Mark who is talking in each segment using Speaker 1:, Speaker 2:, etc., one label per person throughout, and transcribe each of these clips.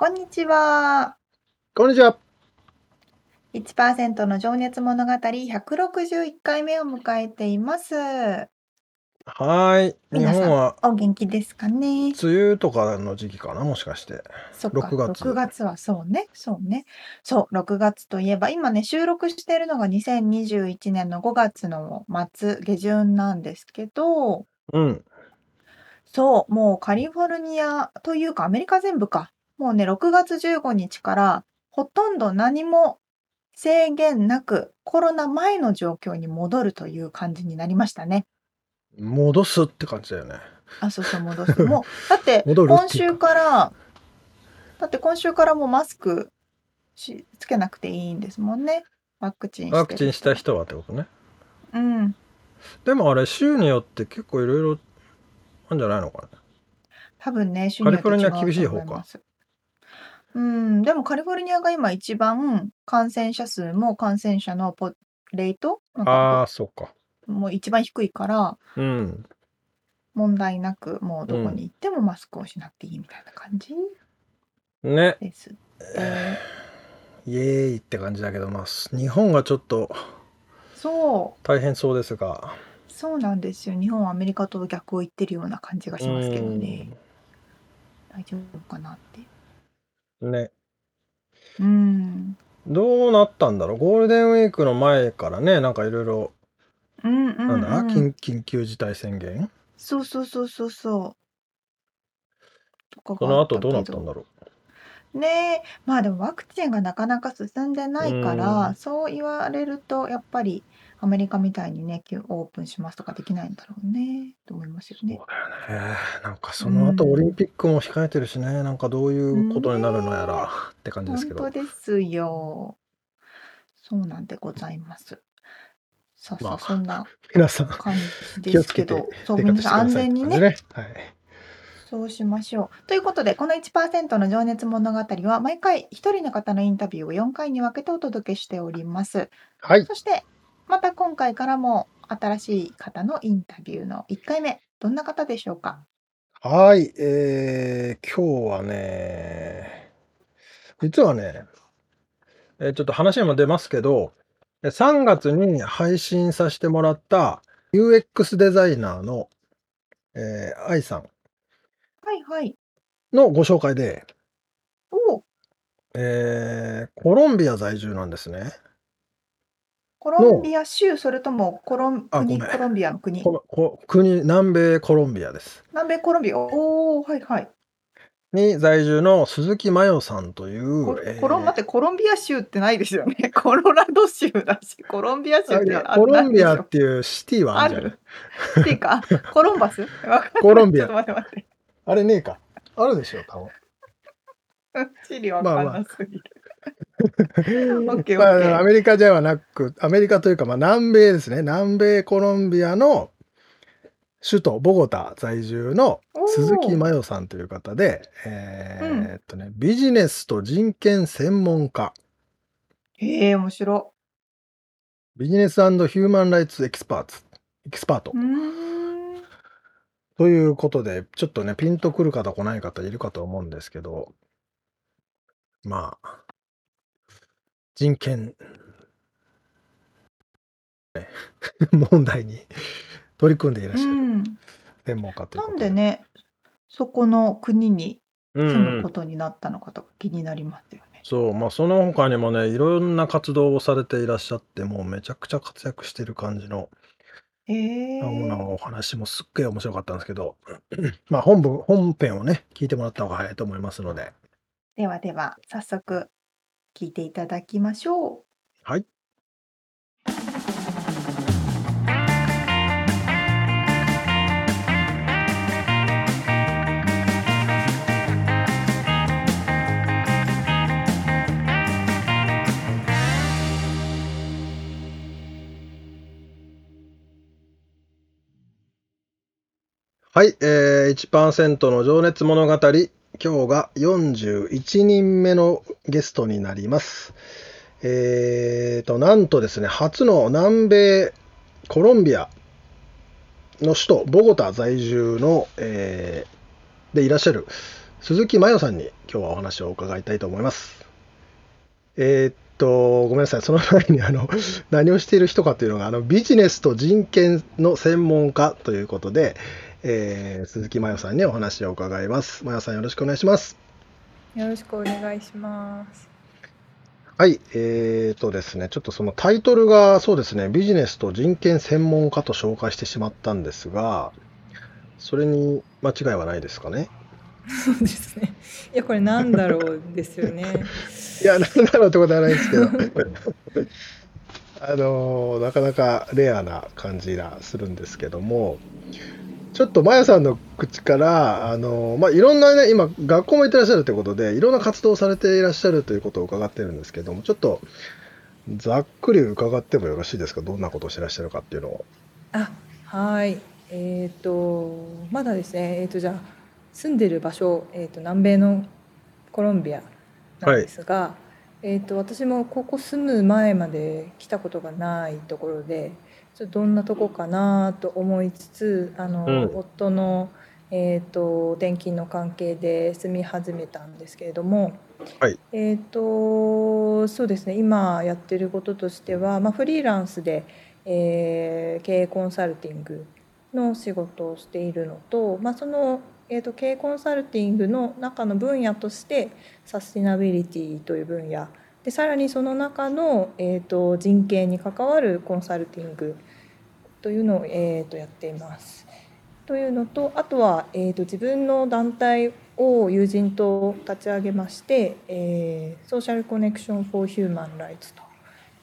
Speaker 1: こんにちは。
Speaker 2: こんにちは。
Speaker 1: 1%の情熱物語161回目を迎えています。は
Speaker 2: い。日本は
Speaker 1: お元気ですかね？
Speaker 2: 梅雨とかの時期かな、もしかして。
Speaker 1: そっか、6月。6月はそうね、そうね。そう、6月といえば、今ね、収録しているのが2021年の5月の末、下旬なんですけど、
Speaker 2: うん。
Speaker 1: そう、もうカリフォルニアというかアメリカ全部か。もうね、6月15日からほとんど何も制限なくコロナ前の状況に戻るという感じになりましたね。
Speaker 2: 戻すって感じだよね。
Speaker 1: あ、そうそう、戻す。もう、だって 今週から、だって今週からもうマスクしつけなくていいんですもんね。ワクチン
Speaker 2: ワクチンした人はってことね。
Speaker 1: うん。
Speaker 2: でもあれ、州によって結構いろいろあるんじゃないのかな。
Speaker 1: 多分ね、
Speaker 2: 州によってカリフォルニア厳しい方か。
Speaker 1: うん、でもカリフォルニアが今一番感染者数も感染者のポレート
Speaker 2: ああ、そうか。
Speaker 1: もう一番低いから、
Speaker 2: うん。
Speaker 1: 問題なくもうどこに行ってもマスクをしなくていいみたいな感じ
Speaker 2: ね。
Speaker 1: ですって。
Speaker 2: イエーイって感じだけど、まあ、日本がちょっと
Speaker 1: そ
Speaker 2: う、大変そうですが。
Speaker 1: そうなんですよ。日本はアメリカと逆を言ってるような感じがしますけどね。大丈夫かなって。
Speaker 2: ね。
Speaker 1: うん。
Speaker 2: どうなったんだろう？ゴールデンウィークの前からね、なんかいろいろ、
Speaker 1: うんうん
Speaker 2: なんだ、緊緊急事態宣言？
Speaker 1: そうそうそうそうそう。
Speaker 2: とかその後どうなったんだろ
Speaker 1: ねえ、まあでもワクチンがなかなか進んでないから、そう言われるとやっぱりアメリカみたいにね、オープンしますとかできないんだろうね、と思いますよね。
Speaker 2: そうだよね。なんかその後オリンピックも控えてるしね、なんかどういうことになるのやらって感じですけど。
Speaker 1: 本当ですよ。そうなんでございます。さあさあ、そんな
Speaker 2: 皆さん
Speaker 1: 感じですけど、そう、皆さん安全にね、はい。そうしましょう。ということで、この1%の情熱物語は、毎回一人の方のインタビューを4回に分けてお届けしております。
Speaker 2: はい。
Speaker 1: そして、また今回からも新しい方のインタビューの1回目、どんな方でしょうか？
Speaker 2: はい、えー、今日はね、実はね、えー、ちょっと話にも出ますけど、3月に配信させてもらった UX デザイナーの、えー、愛さん。
Speaker 1: はいはい。
Speaker 2: のご紹介で、
Speaker 1: お
Speaker 2: えー、コロンビア在住なんですね。
Speaker 1: コロンビア州、それともコロン国、コロンビアの国？
Speaker 2: ここ国、南米コロンビアです。
Speaker 1: 南米コロンビア、おお、はいはい。
Speaker 2: に在住の鈴木真代さんという、
Speaker 1: コえコロン待ってコロンビア州ってないですよね。コロラド州だし、コロンビア州って
Speaker 2: コロンビアっていうシティはあるじゃん。
Speaker 1: シティか。コロンバス？
Speaker 2: コロンビア。
Speaker 1: 待って待って。
Speaker 2: あれねえか。あるでしょ、多
Speaker 1: 分。地理わかんなすぎる。
Speaker 2: まあ、アメリカではなく、アメリカというか、まあ、南米ですね。南米コロンビアの首都ボゴタ在住の鈴木真代さんという方で、えー、っとね、ビジネスと人権専門家。
Speaker 1: へえ、面白。
Speaker 2: business human rights experts。expert。ということで、ちょっとね、ピンとくる方来ない方いるかと思うんですけど、まあ、人権。問題に取り組んでいらっしゃる。専門家という
Speaker 1: なんでね、そこの国に住むことになったのかとか気になりますよね。
Speaker 2: そう、まあ、その他にもね、いろんな活動をされていらっしゃって、もうめちゃくちゃ活躍してる感じの
Speaker 1: え
Speaker 2: お話もすっげえ面白かったんですけど、まあ、本部本編をね、聞いてもらった方が早いと思いますので。
Speaker 1: ではでは、早速聞いていただきましょう。
Speaker 2: はい。はい、えー、1%の情熱物語。今日が41人目のゲストになります。えーと、なんとですね、初の南米コロンビアの首都ボゴタ在住の、えー、でいらっしゃる鈴木麻代さんに今日はお話を伺いたいと思います。えー、っと、ごめんなさい、その前にあの何をしている人かというのがあのビジネスと人権の専門家ということで、えー、鈴木麻代さんにお話を伺います。麻代さんよろしくお願いします。
Speaker 3: よろしくお願いします。
Speaker 2: はい、えーとですね、ちょっとそのタイトルがそうですね、ビジネスと人権専門家と紹介してしまったんですが、それに間違いはないですかね？
Speaker 3: そうですね。いや、これなんだろうですよね。
Speaker 2: いや、なんだろうってことはないですけど。あのなかなかレアな感じがするんですけども、ちょっとまやさんの口から、あのまあ、いろんなね、今、学校も行ってらっしゃるということで、いろんな活動をされていらっしゃるということを伺ってるんですけども、ちょっとざっくり伺ってもよろしいですか、どんなことをしてらっしゃるかっていうのを。
Speaker 3: あはい、えっ、ー、と、まだですね、えっ、ー、と、じゃあ、住んでる場所、えっ、ー、と、南米のコロンビアなんですが、はい、えっと、私もここ住む前まで来たことがないところで、ちょっとどんなとこかなと思いつつあの、うん、夫の、えーと、転勤の関係で住み始めたんですけれども、
Speaker 2: はい、
Speaker 3: えーとそうですね今やってることとしては、まあ、フリーランスで、えー、経営コンサルティングの仕事をしているのと、まあ、その、えーと、経営コンサルティングの中の分野としてサスティナビリティという分野でさらにその中の、えーと、人権に関わるコンサルティングというのを、えーと、やっています。というのとあとは、えーと、自分の団体を友人と立ち上げまして、えー、ソーシャルコネクション・フォー・ヒューマン・ライツと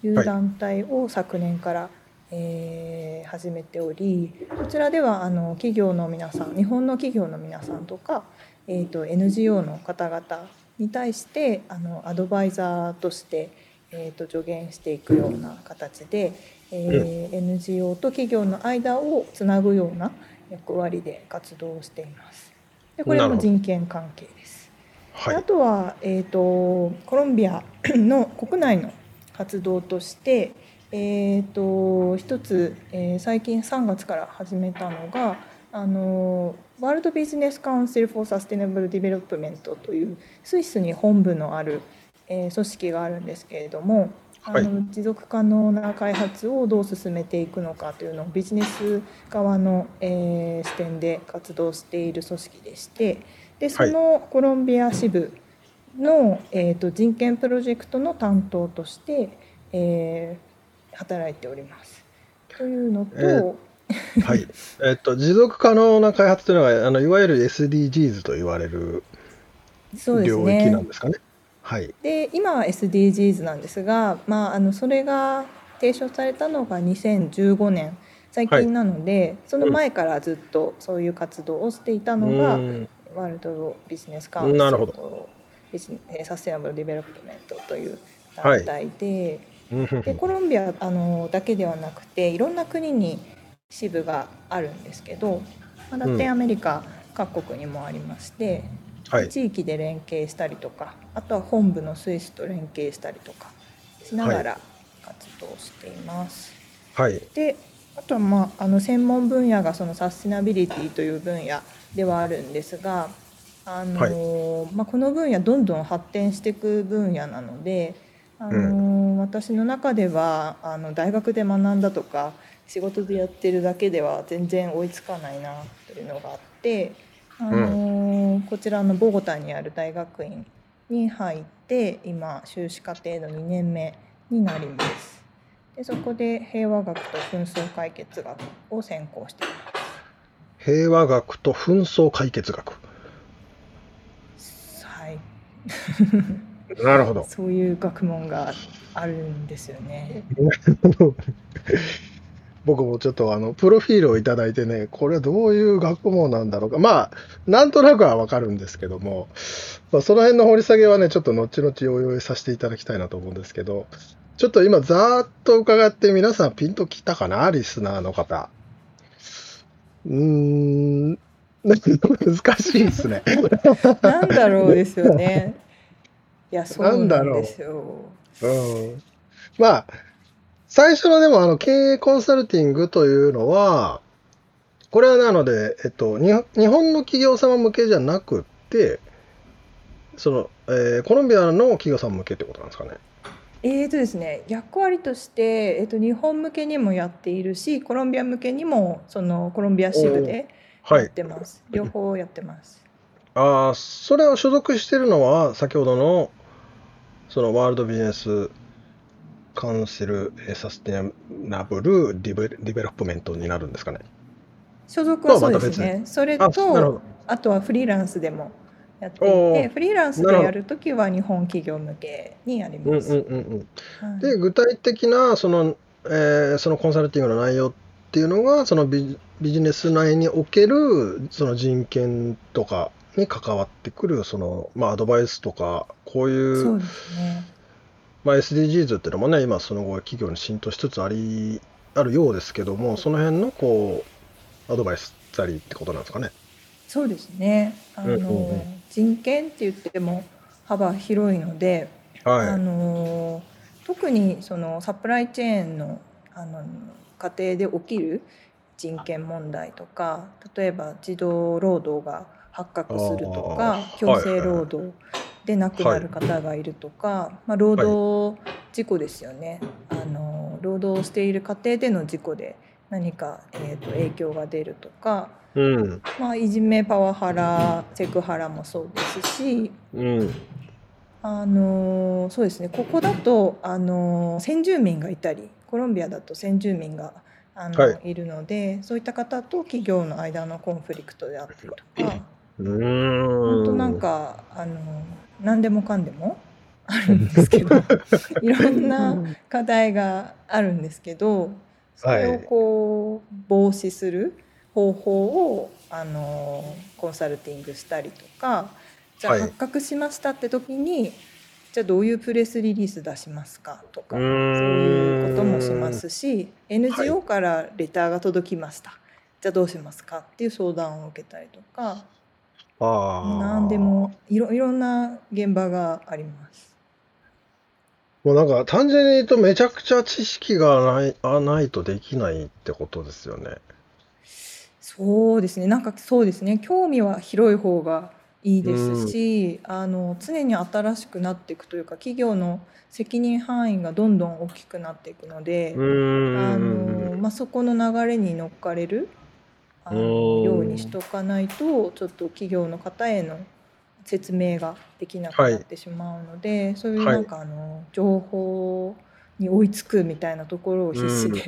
Speaker 3: いう団体を昨年から、はい、えー、始めておりこちらではあの企業の皆さん日本の企業の皆さんとか、えーと NGO の方々に対してあのアドバイザーとして、えーと、助言していくような形で、えー、NGO と企業の間をつなぐような役割で活動をしています。でこれも人権関係です。はい、あとは、えーと、コロンビア の国内の活動として、えーと、と一つ、えー、最近3月から始めたのがあの World Business Council for Sustainable Development というスイスに本部のある、えー、組織があるんですけれども、あの持続可能な開発をどう進めていくのかというのをビジネス側の、えー、視点で活動している組織でしてでそのコロンビア支部の、えーと、人権プロジェクトの担当として、えー、働いております。というのと、えー
Speaker 2: はい。えっと、持続可能な開発というのは、あのいわゆる SDGs と言われる領域なんですかね。ねはい、
Speaker 3: で今は SDGs なんですが、まあ、あのそれが提唱されたのが2015年。最近なので、はい、その前からずっとそういう活動をしていたのが、うん、ワールドビジネスカウンシルとSustainable Development という団体ではい、でコロンビアあのだけではなくていろんな国に支部があるんですけど、まあ、ラテンアメリカ各国にもありまして、はい、地域で連携したりとかあとは本部のスイスと連携したりとかしながら活動しています。
Speaker 2: はい、
Speaker 3: であとは、まあ、あの専門分野がそのサスティナビリティという分野ではあるんですが、あのはい、まあ、この分野どんどん発展していく分野なので、あの、うん、私の中ではあの大学で学んだとか仕事でやってるだけでは全然追いつかないなというのがあって、あのー、こちらのボゴタにある大学院に入って今修士課程の2年目になります。でそこで平和学と紛争解決学を専攻しています。
Speaker 2: 平和学と紛争解決学。
Speaker 3: はい。
Speaker 2: なるほど。
Speaker 3: そういう学問があるんですよね。
Speaker 2: 僕もちょっとあの、プロフィールをいただいてね、これはどういう学問なんだろうか。まあ、なんとなくはわかるんですけども、まあ、その辺の掘り下げはね、ちょっと後々お用意させていただきたいなと思うんですけど、ちょっと今ざーっと伺って皆さんピンときたかなリスナーの方。うーん、難しいですね。
Speaker 3: なんだろうですよね。いや、そうなんですよ。
Speaker 2: うん。まあ、最初のでもあの経営コンサルティングというのは、これはなので、えっと、日本の企業様向けじゃなくて、その、えー、コロンビアの企業様向けってことなんですかね。
Speaker 3: えーとですね、役割として、えーと、日本向けにもやっているしコロンビア向けにもそのコロンビア支部でやってます、はい、両方やってます。
Speaker 2: ああそれを所属してるのは先ほどのその World Business Council Sustainable Deve Development になるんですかね。
Speaker 3: 所属はそうですね、それとあとはフリーランスでもやっていてフリーランスでやるときは日本企業向けにやります。
Speaker 2: で具体的なその,、えー、そのコンサルティングの内容っていうのがそのビビジネス内におけるその人権とかに関わってくるその、まあ、アドバイスとかこういう
Speaker 3: そうですね
Speaker 2: まあ、SDGs っていうのもね今その後企業に浸透しつつありあるようですけどもその辺のこうアドバイスたりってことなんですかね。
Speaker 3: そうですね。あの、うんうんうん。人権って言っても幅広いので、はい、あの特にそのサプライチェーンのあの過程で起きる人権問題とか例えば児童労働が発覚するとか強制労働で亡くなる方がいるとか、はい、まあ、労働事故ですよね、あの労働している過程での事故で何か、えーと影響が出るとかうん、まあ、いじめパワハラセクハラもそうですし、うん、あのそうですね。ここだとあの先住民がいたりコロンビアだと先住民があの、はい、いるのでそういった方と企業の間のコンフリクトであったりとか。本当なんかあの何でもかんでもあるんですけどいろんな課題があるんですけどそれをこう防止する。方法をあのコンサルティングしたりとかじゃあ発覚しましたって時に、はい、じゃあどういうプレスリリース出しますかとかそういうこともしますし NGO からレターが届きました、はい、じゃあどうしますかっていう相談を受けたりとか何でもいろいろんな現場があります。
Speaker 2: もうなんか単純に言うとめちゃくちゃ知識がないあないとできないってことですよね。
Speaker 3: そうですねなんかそうですね興味は広い方がいいですし、うん、あの常に新しくなっていくというか企業の責任範囲がどんどん大きくなっていくので、あのまあ、そこの流れに乗っかれるあのようにしとかないとちょっと企業の方への説明ができなくなってしまうので、はい、そういうなんかあの情報に追いつくみたいなところを必死で、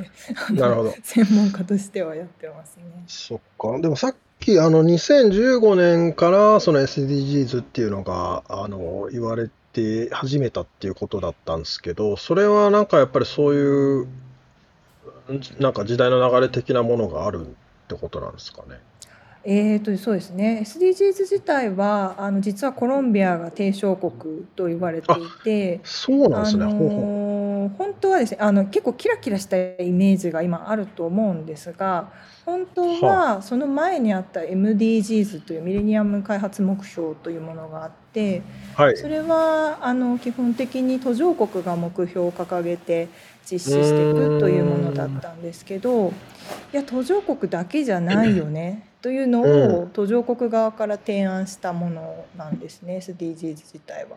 Speaker 3: うん、なるほど。専門家としてはやってますね。
Speaker 2: そっか。でもさっきあの2015年からその SDGs っていうのがあの言われて始めたっていうことだったんですけどそれはなんかやっぱりそういうなんか時代の流れ的なものがあるってことなんですかね。
Speaker 3: えーとそうですね SDGs 自体はあの実はコロンビアが提唱国と言われていて
Speaker 2: そうなんですね。あの
Speaker 3: ー本当はですねあの結構キラキラしたイメージが今あると思うんですが本当はその前にあった MDGs というミレニアム開発目標というものがあって、はい、それはあの基本的に途上国が目標を掲げて実施していくというものだったんですけどいや途上国だけじゃないよね というのを途上国側から提案したものなんですね SDGs 自体は。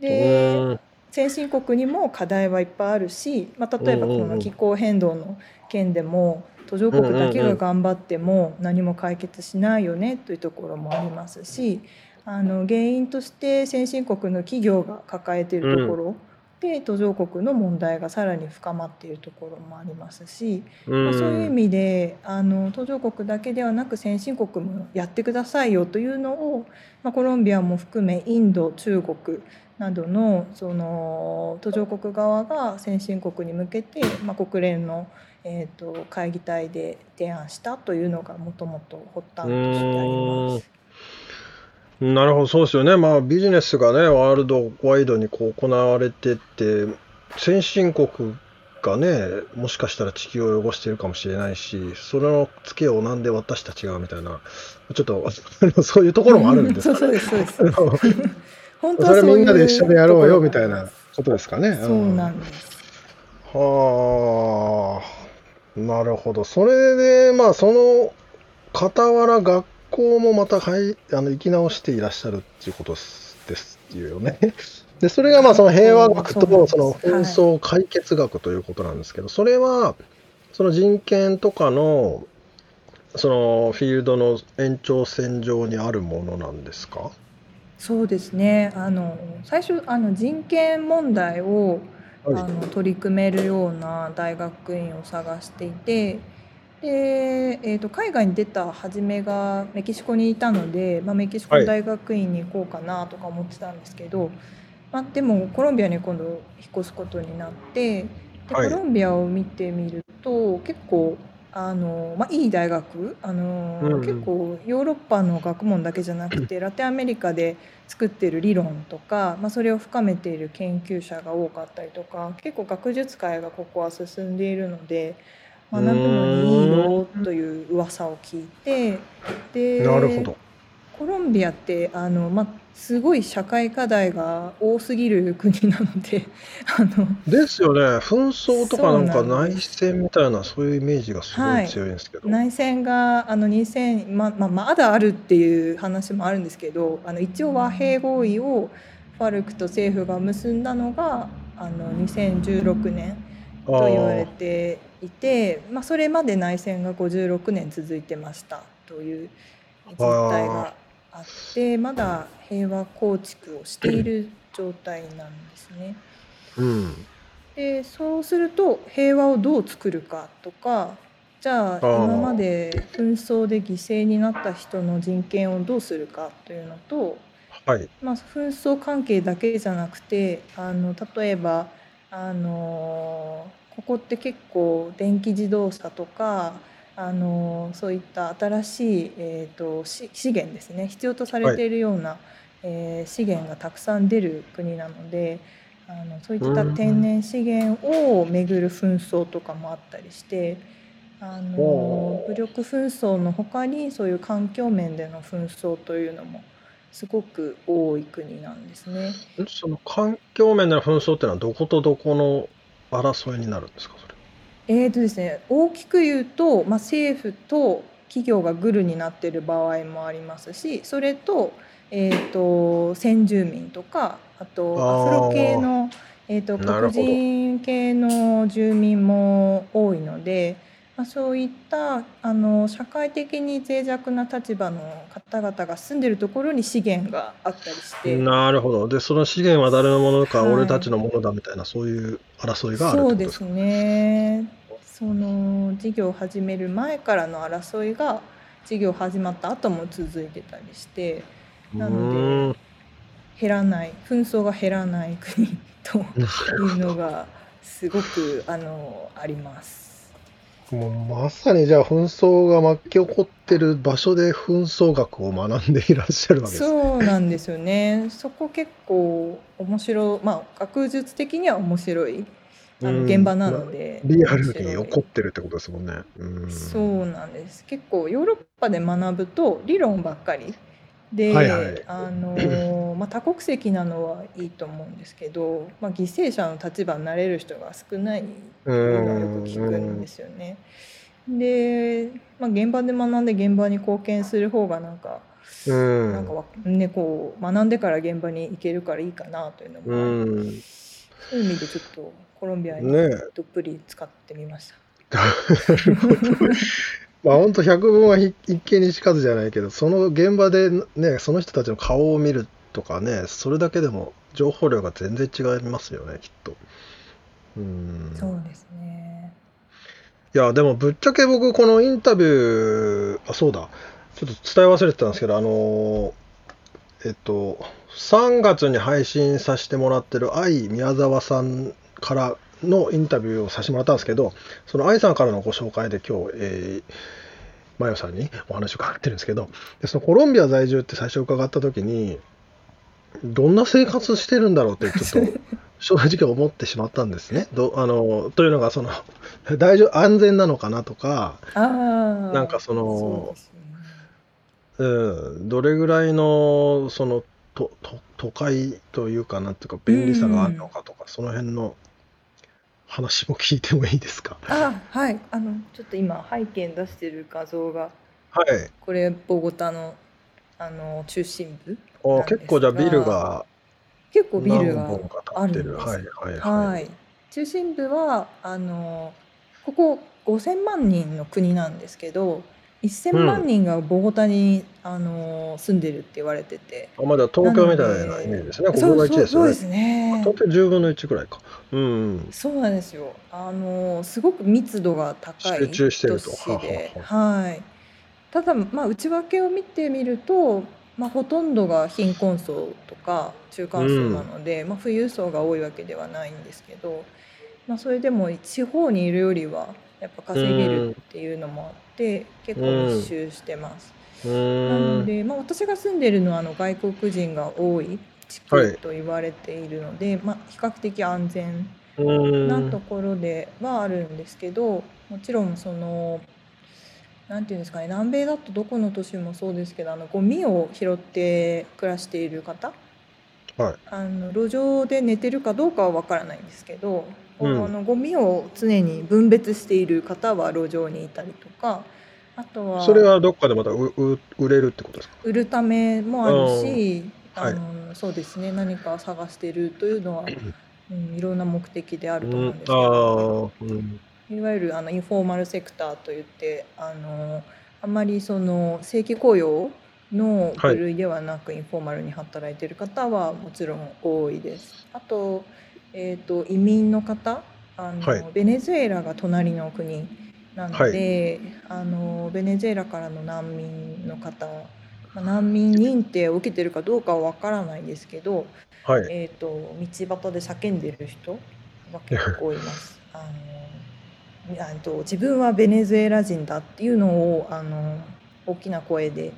Speaker 3: で先進国にも課題はいっぱいあるし、まあ、例えばこの気候変動の件でも途上国だけが頑張っても何も解決しないよねというところもありますしあの原因として先進国の企業が抱えているところ、で途上国の問題がさらに深まっているところもありますし、まあ、そういう意味であの途上国だけではなく先進国もやってくださいよというのを、まあ、コロンビアも含めインド中国などのその途上国側が先進国に向けて、まあ、国連の、えーと、会議体で提案したというのがもともと発端としてあります。
Speaker 2: なるほど、そうですよね。まあ、ビジネスがね、ワールドワイドにこう行われてて、先進国がね、もしかしたら地球を汚してるかもしれないし、そのツケをなんで私たちがみたいな、ちょっと そういうところもあるんですか、ね、
Speaker 3: そうですそうです。
Speaker 2: 本当はそれみんなで一緒にやろうよみたいなことですかね。
Speaker 3: そうなんです。
Speaker 2: はあ、なるほど。それで、まあ、その傍ら学校もまたはいあの生き直していらっしゃるっていうことですよね。で、それがまあその平和学とその紛争解決学ということなんですけど、それはその人権とかのそのフィールドの延長線上にあるものなんですか？
Speaker 3: そうですね。あの最初あの人権問題を、はい、あの取り組めるような大学院を探していてで、えーと、海外に出た初めがメキシコにいたので、まあ、メキシコ大学院に行こうかなとか思ってたんですけど、はい、まあ、でもコロンビアに今度引っ越すことになってでコロンビアを見てみると結構あの、まあ、いい大学あの、うん、結構ヨーロッパの学問だけじゃなくてラテンアメリカで作ってる理論とか、まあ、それを深めている研究者が多かったりとか結構学術界がここは進んでいるので。学ぶのにいいよという噂を聞いてで
Speaker 2: なるほど。
Speaker 3: コロンビアってあの、まあ、すごい社会課題が多すぎる国なので あの
Speaker 2: ですよね。紛争とかなんか内戦みたいなそういうイメージがすごい強いんですけど、
Speaker 3: はい、内戦があの2000、ままあ、まだあるっていう話もあるんですけどあの一応和平合意をファルクと政府が結んだのがあの2016年と言われていてまあ、それまで内戦が56年続いてましたという実態があってまだ平和構築をしている状態なんですね。
Speaker 2: うん、
Speaker 3: でそうすると平和をどう作るかとかじゃあ今まで紛争で犠牲になった人の人権をどうするかというのと、
Speaker 2: はい。
Speaker 3: まあ、紛争関係だけじゃなくてあの例えばあのここって結構電気自動車とかあのそういった新しい、えーと、資源ですね。必要とされているような、はい、えー、資源がたくさん出る国なのであのそういった天然資源をめぐる紛争とかもあったりしてあの武力紛争の他にそういう環境面での紛争というのもすごく多い国なんですね。
Speaker 2: その環境面での紛争っていうのはどことどこの争いになるんですかそれ。
Speaker 3: えーとですね、大きく言うと、まあ、政府と企業がグルになっている場合もありますしそれと,、えーと、先住民とかあとアフロ系の、えーと黒人系の住民も多いのでまあ、そういったあの社会的に脆弱な立場の方々が住んでるところに資源があったりして。
Speaker 2: なるほど。でその資源は誰のものか、はい、俺たちのものだみたいなそういう争いがある
Speaker 3: そうですね。その事業を始める前からの争いが事業始まった後も続いてたりして。なので減らない。紛争が減らない国というのがすごくあのあります。
Speaker 2: もうまさにじゃあ紛争が巻き起こってる場所で紛争学を学んでいらっしゃるわけです
Speaker 3: そうなんですよね。そこ結構面白い、まあ学術的には面白い。あの現場なので、
Speaker 2: リアルに起こってるってことですもんね。
Speaker 3: うん。そうなんです。結構ヨーロッパで学ぶと理論ばっかり。で、
Speaker 2: はいはい、
Speaker 3: あのまあ、多国籍なのはいいと思うんですけど、まあ、犠牲者の立場になれる人が少ないというのはよく聞くんですよね。で、まあ、現場で学んで現場に貢献する方がなんか、
Speaker 2: ん
Speaker 3: なんかねこう学んでから現場に行けるからいいかなというのもそういう意味でちょっとコロンビアにどっぷり使ってみました。
Speaker 2: ね まあ本当百聞は一見にしかずじゃないけど、その現場でね、その人たちの顔を見るとかね、それだけでも情報量が全然違いますよね、きっと。
Speaker 3: うん。そうですね。
Speaker 2: いや、でもぶっちゃけ僕、このインタビュー、あ、そうだ、ちょっと伝え忘れてたんですけど、あのえっと、3月に配信させてもらってる愛宮沢さんからのインタビューをさせてもらったんですけど、その愛さんからのご紹介で今日、えー、マヨさんにお話を伺ってるんですけど、でそのコロンビア在住って最初伺った時に、どんな生活してるんだろうってちょっと正直思ってしまったんですね。どあのというのがその 大丈夫安全なのかなとかなんかそのう、ね、うん、どれぐらいのそのとと都会というかなんていうか便利さがあるのかとか、その辺の話も聞いてもいいですか？
Speaker 3: あはい。あのちょっと今背景に出してる画像が
Speaker 2: はい。
Speaker 3: これボゴタのあの中心部
Speaker 2: あ結構じゃあビルが
Speaker 3: 結構ビルがあるんです。
Speaker 2: はいはいはい。はい、
Speaker 3: 中心部はあのここ5000万人の国なんですけど、1000万人がボゴタに、うん、あの住んでるって言われてて。
Speaker 2: あまだ東京みたいなイメージですね。ここが1ですよね。
Speaker 3: そうですね。
Speaker 2: 東京10分の1くらいか。うん、
Speaker 3: そうなんですよ。あのすごく密度が高い
Speaker 2: 集中してると。
Speaker 3: はい。ただまあ内訳を見てみるとまあ、ほとんどが貧困層とか中間層なので、まあ、富裕層が多いわけではないんですけど、まあ、それでも地方にいるよりはやっぱ稼げるっていうのもあって結構密集してます。なので、まあ、私が住んでるのはあの外国人が多い地区と言われているので、まあ、比較的安全なところではあるんですけどもちろんそのなんていうんですかね南米だとどこの都市もそうですけどあのゴミを拾って暮らしている方、
Speaker 2: はい、
Speaker 3: あの路上で寝てるかどうかは分からないんですけど、うん、あのゴミを常に分別している方は路上にいたりとかあとは
Speaker 2: それはどっかでまた売れるってことですか？
Speaker 3: 売るためもあるしあの、はい、そうですね何か探してるというのは、うん、いろんな目的であると思うんですけど、うん、いわゆるあのインフォーマルセクターといってあのあまりその正規雇用の部類ではなく、インフォーマルに働いている方はもちろん多いです。あと,、えーと、移民の方あの、はい、ベネズエラが隣の国なので、はい、あのベネズエラからの難民の方、まあ、難民認定を受けてるかどうかは分からないですけど、はい、えーと、道端で叫んでる人が結構います。あのあと自分はベネズエラ人だっていうのをあの大きな声で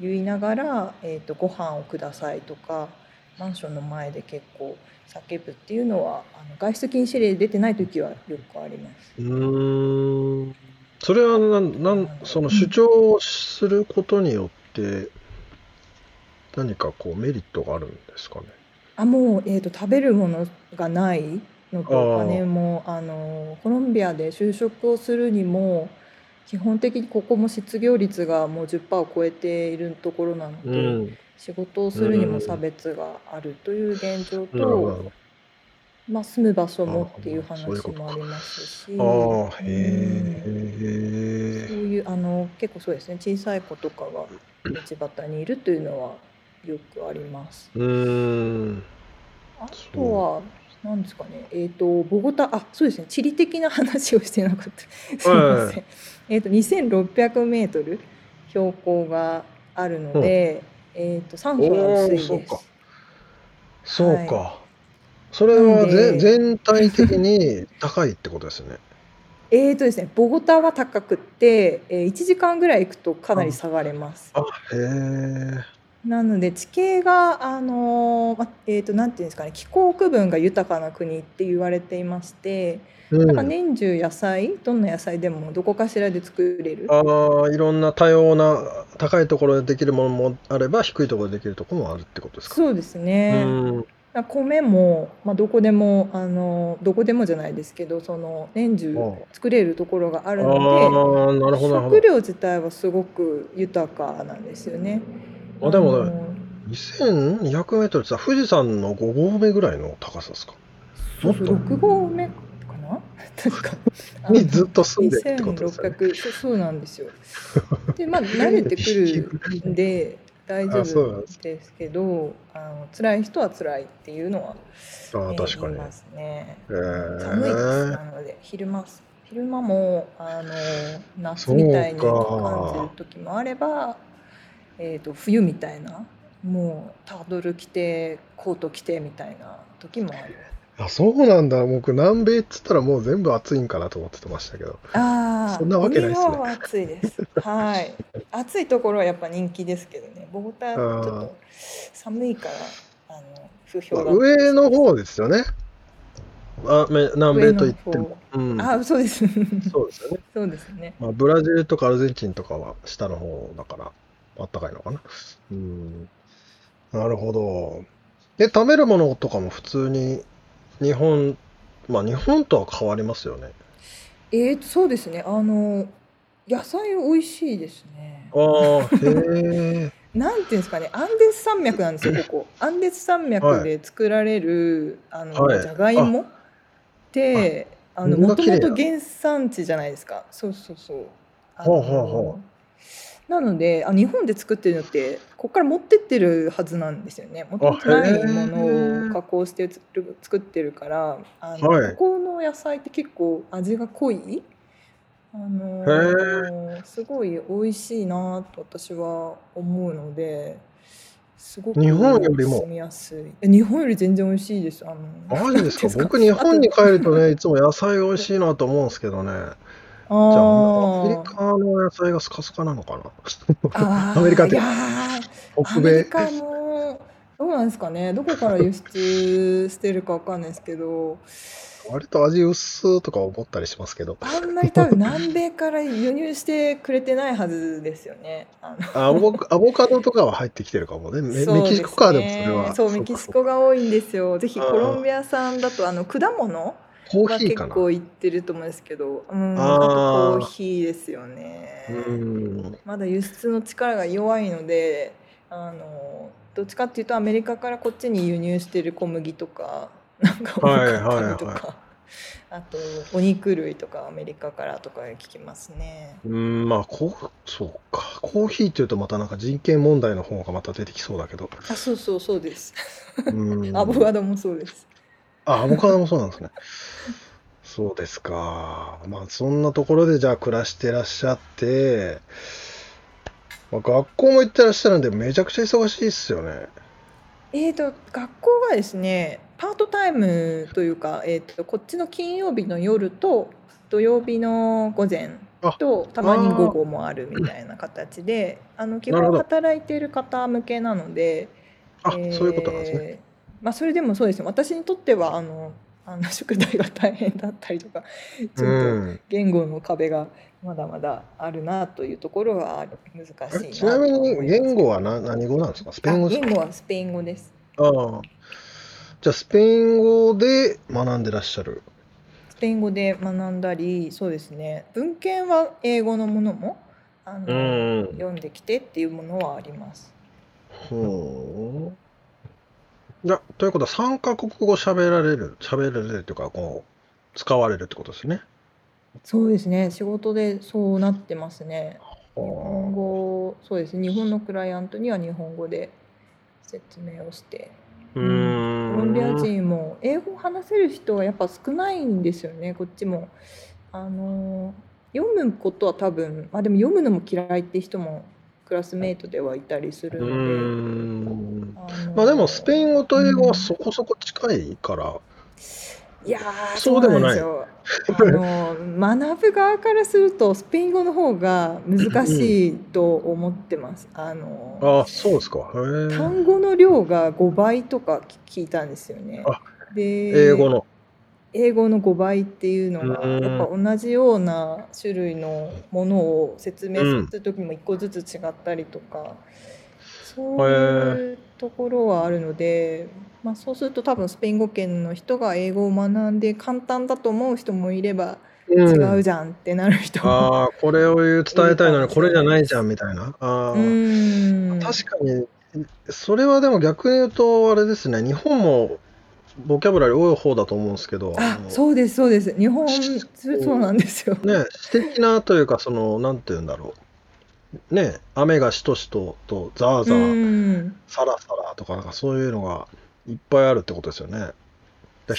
Speaker 3: 言いながら、えーと、ご飯をくださいとかマンションの前で結構叫ぶっていうのはあの外出禁止令出てない時はよくあります。
Speaker 2: うん。それはなんなんその主張することによって何かこうメリットがあるんですかね？
Speaker 3: あもう、えーと食べるものがないのとお金もあのコロンビアで就職をするにも基本的にここも失業率がもう10%を超えているところなので、うん、仕事をするにも差別があるという現状と、まあ、住む場所もっていう話もありますし。そういうあの結構そうですね。小さい子とかが道端にいるというのはよくあります。
Speaker 2: うん。
Speaker 3: あとはなんですかね、えっ、ー、と、ボゴタ、あ、そうですね、地理的な話をしてなかった。すみません。えっと、2600メートル標高があるので、うん、えっ、と、酸素が薄いです。そうか。
Speaker 2: そうか。はい、それはぜ全体的に高いってことですね。
Speaker 3: えーとですね、ボゴタは高くて、えー、1時間ぐらい行くとかなり下がれます。
Speaker 2: あ、へえ。
Speaker 3: なので地形があの、ま、えーと、なんていうんですかね気候区分が豊かな国って言われていまして、うん、なんか年中野菜どんな野菜でもどこかしらで作れる。
Speaker 2: ああいろんな多様な高いところでできるものもあれば低いところでできるところもあるってことですか？
Speaker 3: そうですね、うん。米も、まあ、どこでもあのどこでもじゃないですけどその年中作れるところがあるので食料自体はすごく豊かなんですよね。
Speaker 2: あ、でもね、2200メートルってさ、富士山の5合目ぐらいの高さですか？
Speaker 3: そうそう、6合目かな？な 確か。
Speaker 2: にずっと住んでるってことですね。
Speaker 3: 2600そうそうなんですよ。でまあ慣れてくるんで 大丈夫ですけどあの辛い人は辛いっていうのは、
Speaker 2: あ確かに、
Speaker 3: ますね、
Speaker 2: えー、
Speaker 3: 寒いです。なので昼間昼間もあの夏みたいに感じる時もあれば、えーと、冬みたいなもうタートル着てコート着てみたいな時もある。
Speaker 2: あそうなんだ。僕南米っつったらもう全部暑いんかなと思ってましたけど。
Speaker 3: あ
Speaker 2: あそんなわけないですね。
Speaker 3: 暑いです。はい。暑いところはやっぱ人気ですけどね。ボゴタちょっと寒いからあの
Speaker 2: 不評が、上の方ですよね。あ南米といっても、
Speaker 3: うん、あそうです。
Speaker 2: そうですよね。
Speaker 3: そうですね、
Speaker 2: まあ、ブラジルとかアルゼンチンとかは下の方だからあったかいのかな？うん。なるほど。で食べるものとかも普通に日本まあ日本とは変わりますよね。
Speaker 3: えー、そうですね。あの野菜美味しいですね。
Speaker 2: ああへえ
Speaker 3: なんていうんですかね、アンデス山脈なんですよ、ここ。アンデス山脈で作られる、あの、はい。じゃがいもって、あの、もともと原産地じゃないですか。そうそうそう。あ
Speaker 2: ほうほうほ
Speaker 3: なのであ、日本で作ってるのって、ここから持ってってるはずなんですよね。もともとないものを加工して作ってるから、あの、はいここの野菜って結構味が濃いあのー、すごい美味しいなと私は思うので、すごく
Speaker 2: 日本よりも？
Speaker 3: 住みやすい。日本より全然美味しいです。あの、
Speaker 2: マジですか？僕日本に帰るとね、いつも野菜美味しいなと思うんですけどね。じゃあ、アメリカの野菜がスカスカなのかな？アメリカって北米？
Speaker 3: アメリカも、どうなんですかね？どこから輸出してるかわかんないですけど、
Speaker 2: 割と味薄とか思ったりしますけど。
Speaker 3: あんまり多分南米から輸入してくれてないはずですよね。
Speaker 2: あアボアボカドとかは入ってきてるかもね。メメキシコか、でもそれは。
Speaker 3: そう、メキシコが多いんですよ。ぜひコロンビア産だと、あの、果物
Speaker 2: コーヒーか
Speaker 3: 結構いってると思うんですけど、うん、あとコーヒーですよね。まだ輸出の力が弱いので、あの、どっちかっていうとアメリカからこっちに輸入してる小麦とか、なんかはいはいはい、あとお肉類とかアメリカからとか聞きますね。
Speaker 2: うんまあこうそうか。コーヒーっていうとまたなんか人権問題の方がまた出てきそうだけど。
Speaker 3: あそうそうそうです。アボカドもそうです
Speaker 2: あアボカドもそうなんですね。そうですか。まあそんなところでじゃあ暮らしてらっしゃってまあ、学校も行ってらっしゃるんでめちゃくちゃ忙しいっすよね。
Speaker 3: えーと、学校がですねパートタイムというか、えーと、こっちの金曜日の夜と土曜日の午前とたまに午後もあるみたいな形であの基本働いている方向けなので
Speaker 2: あ、えー、そういうことなんですね。
Speaker 3: まあ、それでもそうですね私にとってはあのあの 宿題が大変だったりとかちょっと言語の壁がまだまだあるなというところは難しい
Speaker 2: ちなみに言語は何何語なんですか？スペイン語
Speaker 3: 言語はスペイン語です。
Speaker 2: ああ。じゃあスペイン語で学んでらっしゃる。
Speaker 3: スペイン語で学んだりそうですね。文献は英語のものもあの、読んできてっていうものはあります。
Speaker 2: ほう。じゃということは3カ国語喋られる喋られるっていうかこう使われるってことですね。
Speaker 3: そうですね。仕事でそうなってますね。日本語、そうですね。日本のクライアントには日本語で説明をして。うん、コロンビア人も英語を話せる人はやっぱ少ないんですよね。こっちも。あの読むことは多分、まあでも読むのも嫌いって人もクラスメートではいたりするので。
Speaker 2: あのまあでもスペイン語と英語はそこそこ近いから。
Speaker 3: いやそうでもない。あの学ぶ側からするとスペイン語の方が難しいと思ってます。あの
Speaker 2: あそうですか。
Speaker 3: 単語の量が5倍とか聞いたんですよね。
Speaker 2: で英語の
Speaker 3: 英語の5倍っていうのがやっぱ同じような種類のものを説明する時も1個ずつ違ったりとか、そういうところはあるのでまあ、そうすると多分スペイン語圏の人が英語を学んで簡単だと思う人もいれば違うじゃんってなる人も、
Speaker 2: ああこれを伝えたいのにこれじゃないじゃんみたいな。あ確かにそれはでも逆に言うとあれですね日本もボキャブラリー多い方だと思うんですけど、
Speaker 3: あ、そうですそうです。日本、そうなんですよ。
Speaker 2: ね、素敵なというか、その、なんて言うんだろう。ね、雨がしとしとと、ザーザー、サラサラとか、なんかそういうのがいっぱいあるってことですよね。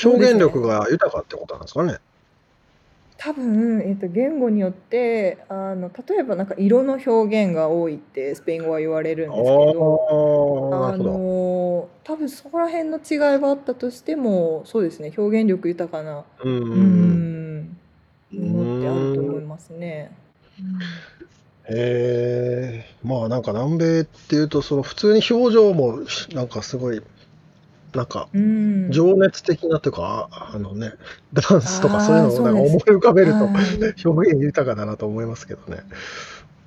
Speaker 2: 表現力が豊かってことなんですかね。
Speaker 3: 多分、えっと、言語によってあの例えばなんか色の表現が多いってスペイン語は言われるんですけどあの多分そこら辺の違いはあったとしてもそうですね表現力豊かなうんものってあると思いますね。
Speaker 2: へえまあなんか南米っていうとその普通に表情もなんかすごいなんか、情熱的なというか、あのね、ダンスとかそういうのをなんか思い浮かべると、表現豊かだなと思いますけどね。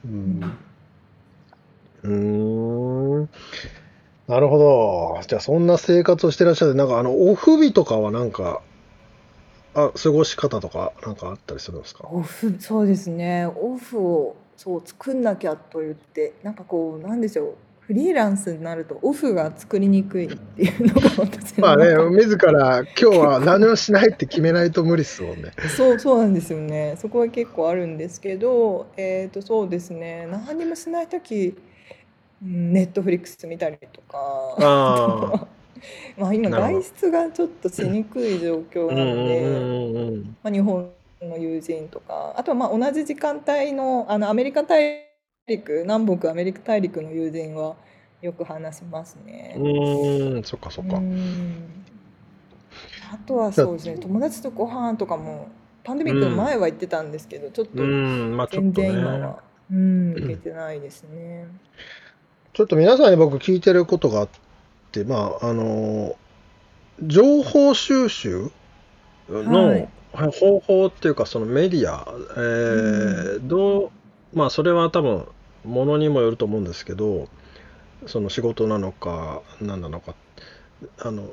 Speaker 2: うん。うん。なるほど。じゃあそんな生活をしてらっしゃる、なんかあの、オフ日とかはなんか、あ、過ごし方とかなんかあったりするんですか？
Speaker 3: オフ、そうですね。オフを、そう、作んなきゃと言って、なんかこう、なんでしょう。フリーランスになるとオフが作りにくいっていうのが私
Speaker 2: まあね自ら今日は何もしないって決めないと無理ですもんね。
Speaker 3: そうそうなんですよね。そこは結構あるんですけどえっ、ー、とそうですね。何もしない時ネットフリックス見たりとか。あ まあ今外出がちょっとしにくい状況なので、まあ、日本の友人とか。あとはまあ同じ時間帯のあのアメリカ大陸南北アメリカ大陸の友人はよく話しますね。
Speaker 2: うんそっかそっか。
Speaker 3: あとはそうですね友達とご飯とかもパンデミックの前は行ってたんですけど、ちょっと全然今は、うん、行けてないですね。
Speaker 2: ちょっと皆さんに僕聞いてることがあってまああの情報収集の方法っていうかそのメディア、えー、どうまあそれは多分ものにもよると思うんですけどその仕事なのか何なのか。あの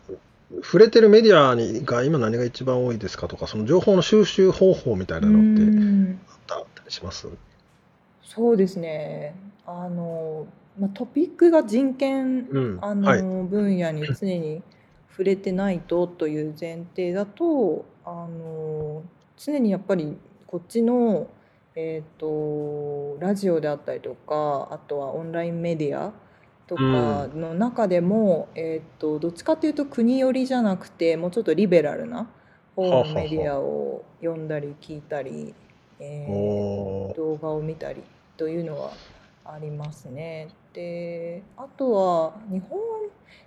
Speaker 2: 触れてるメディアにが今何が一番多いですかとかその情報の収集方法みたいなのってあったりします？
Speaker 3: そうですね。あの、まあ、トピックが人権、うん、あの、はい、分野に 常に触れてないとという前提だとあの常にやっぱりこっちのえーと、ラジオであったりとかあとはオンラインメディアとかの中でも、うん、えーと、どっちかっていうと国寄りじゃなくてもうちょっとリベラルな方のメディアを読んだり聞いたり、えー、動画を見たりというのはありますね。であとは日本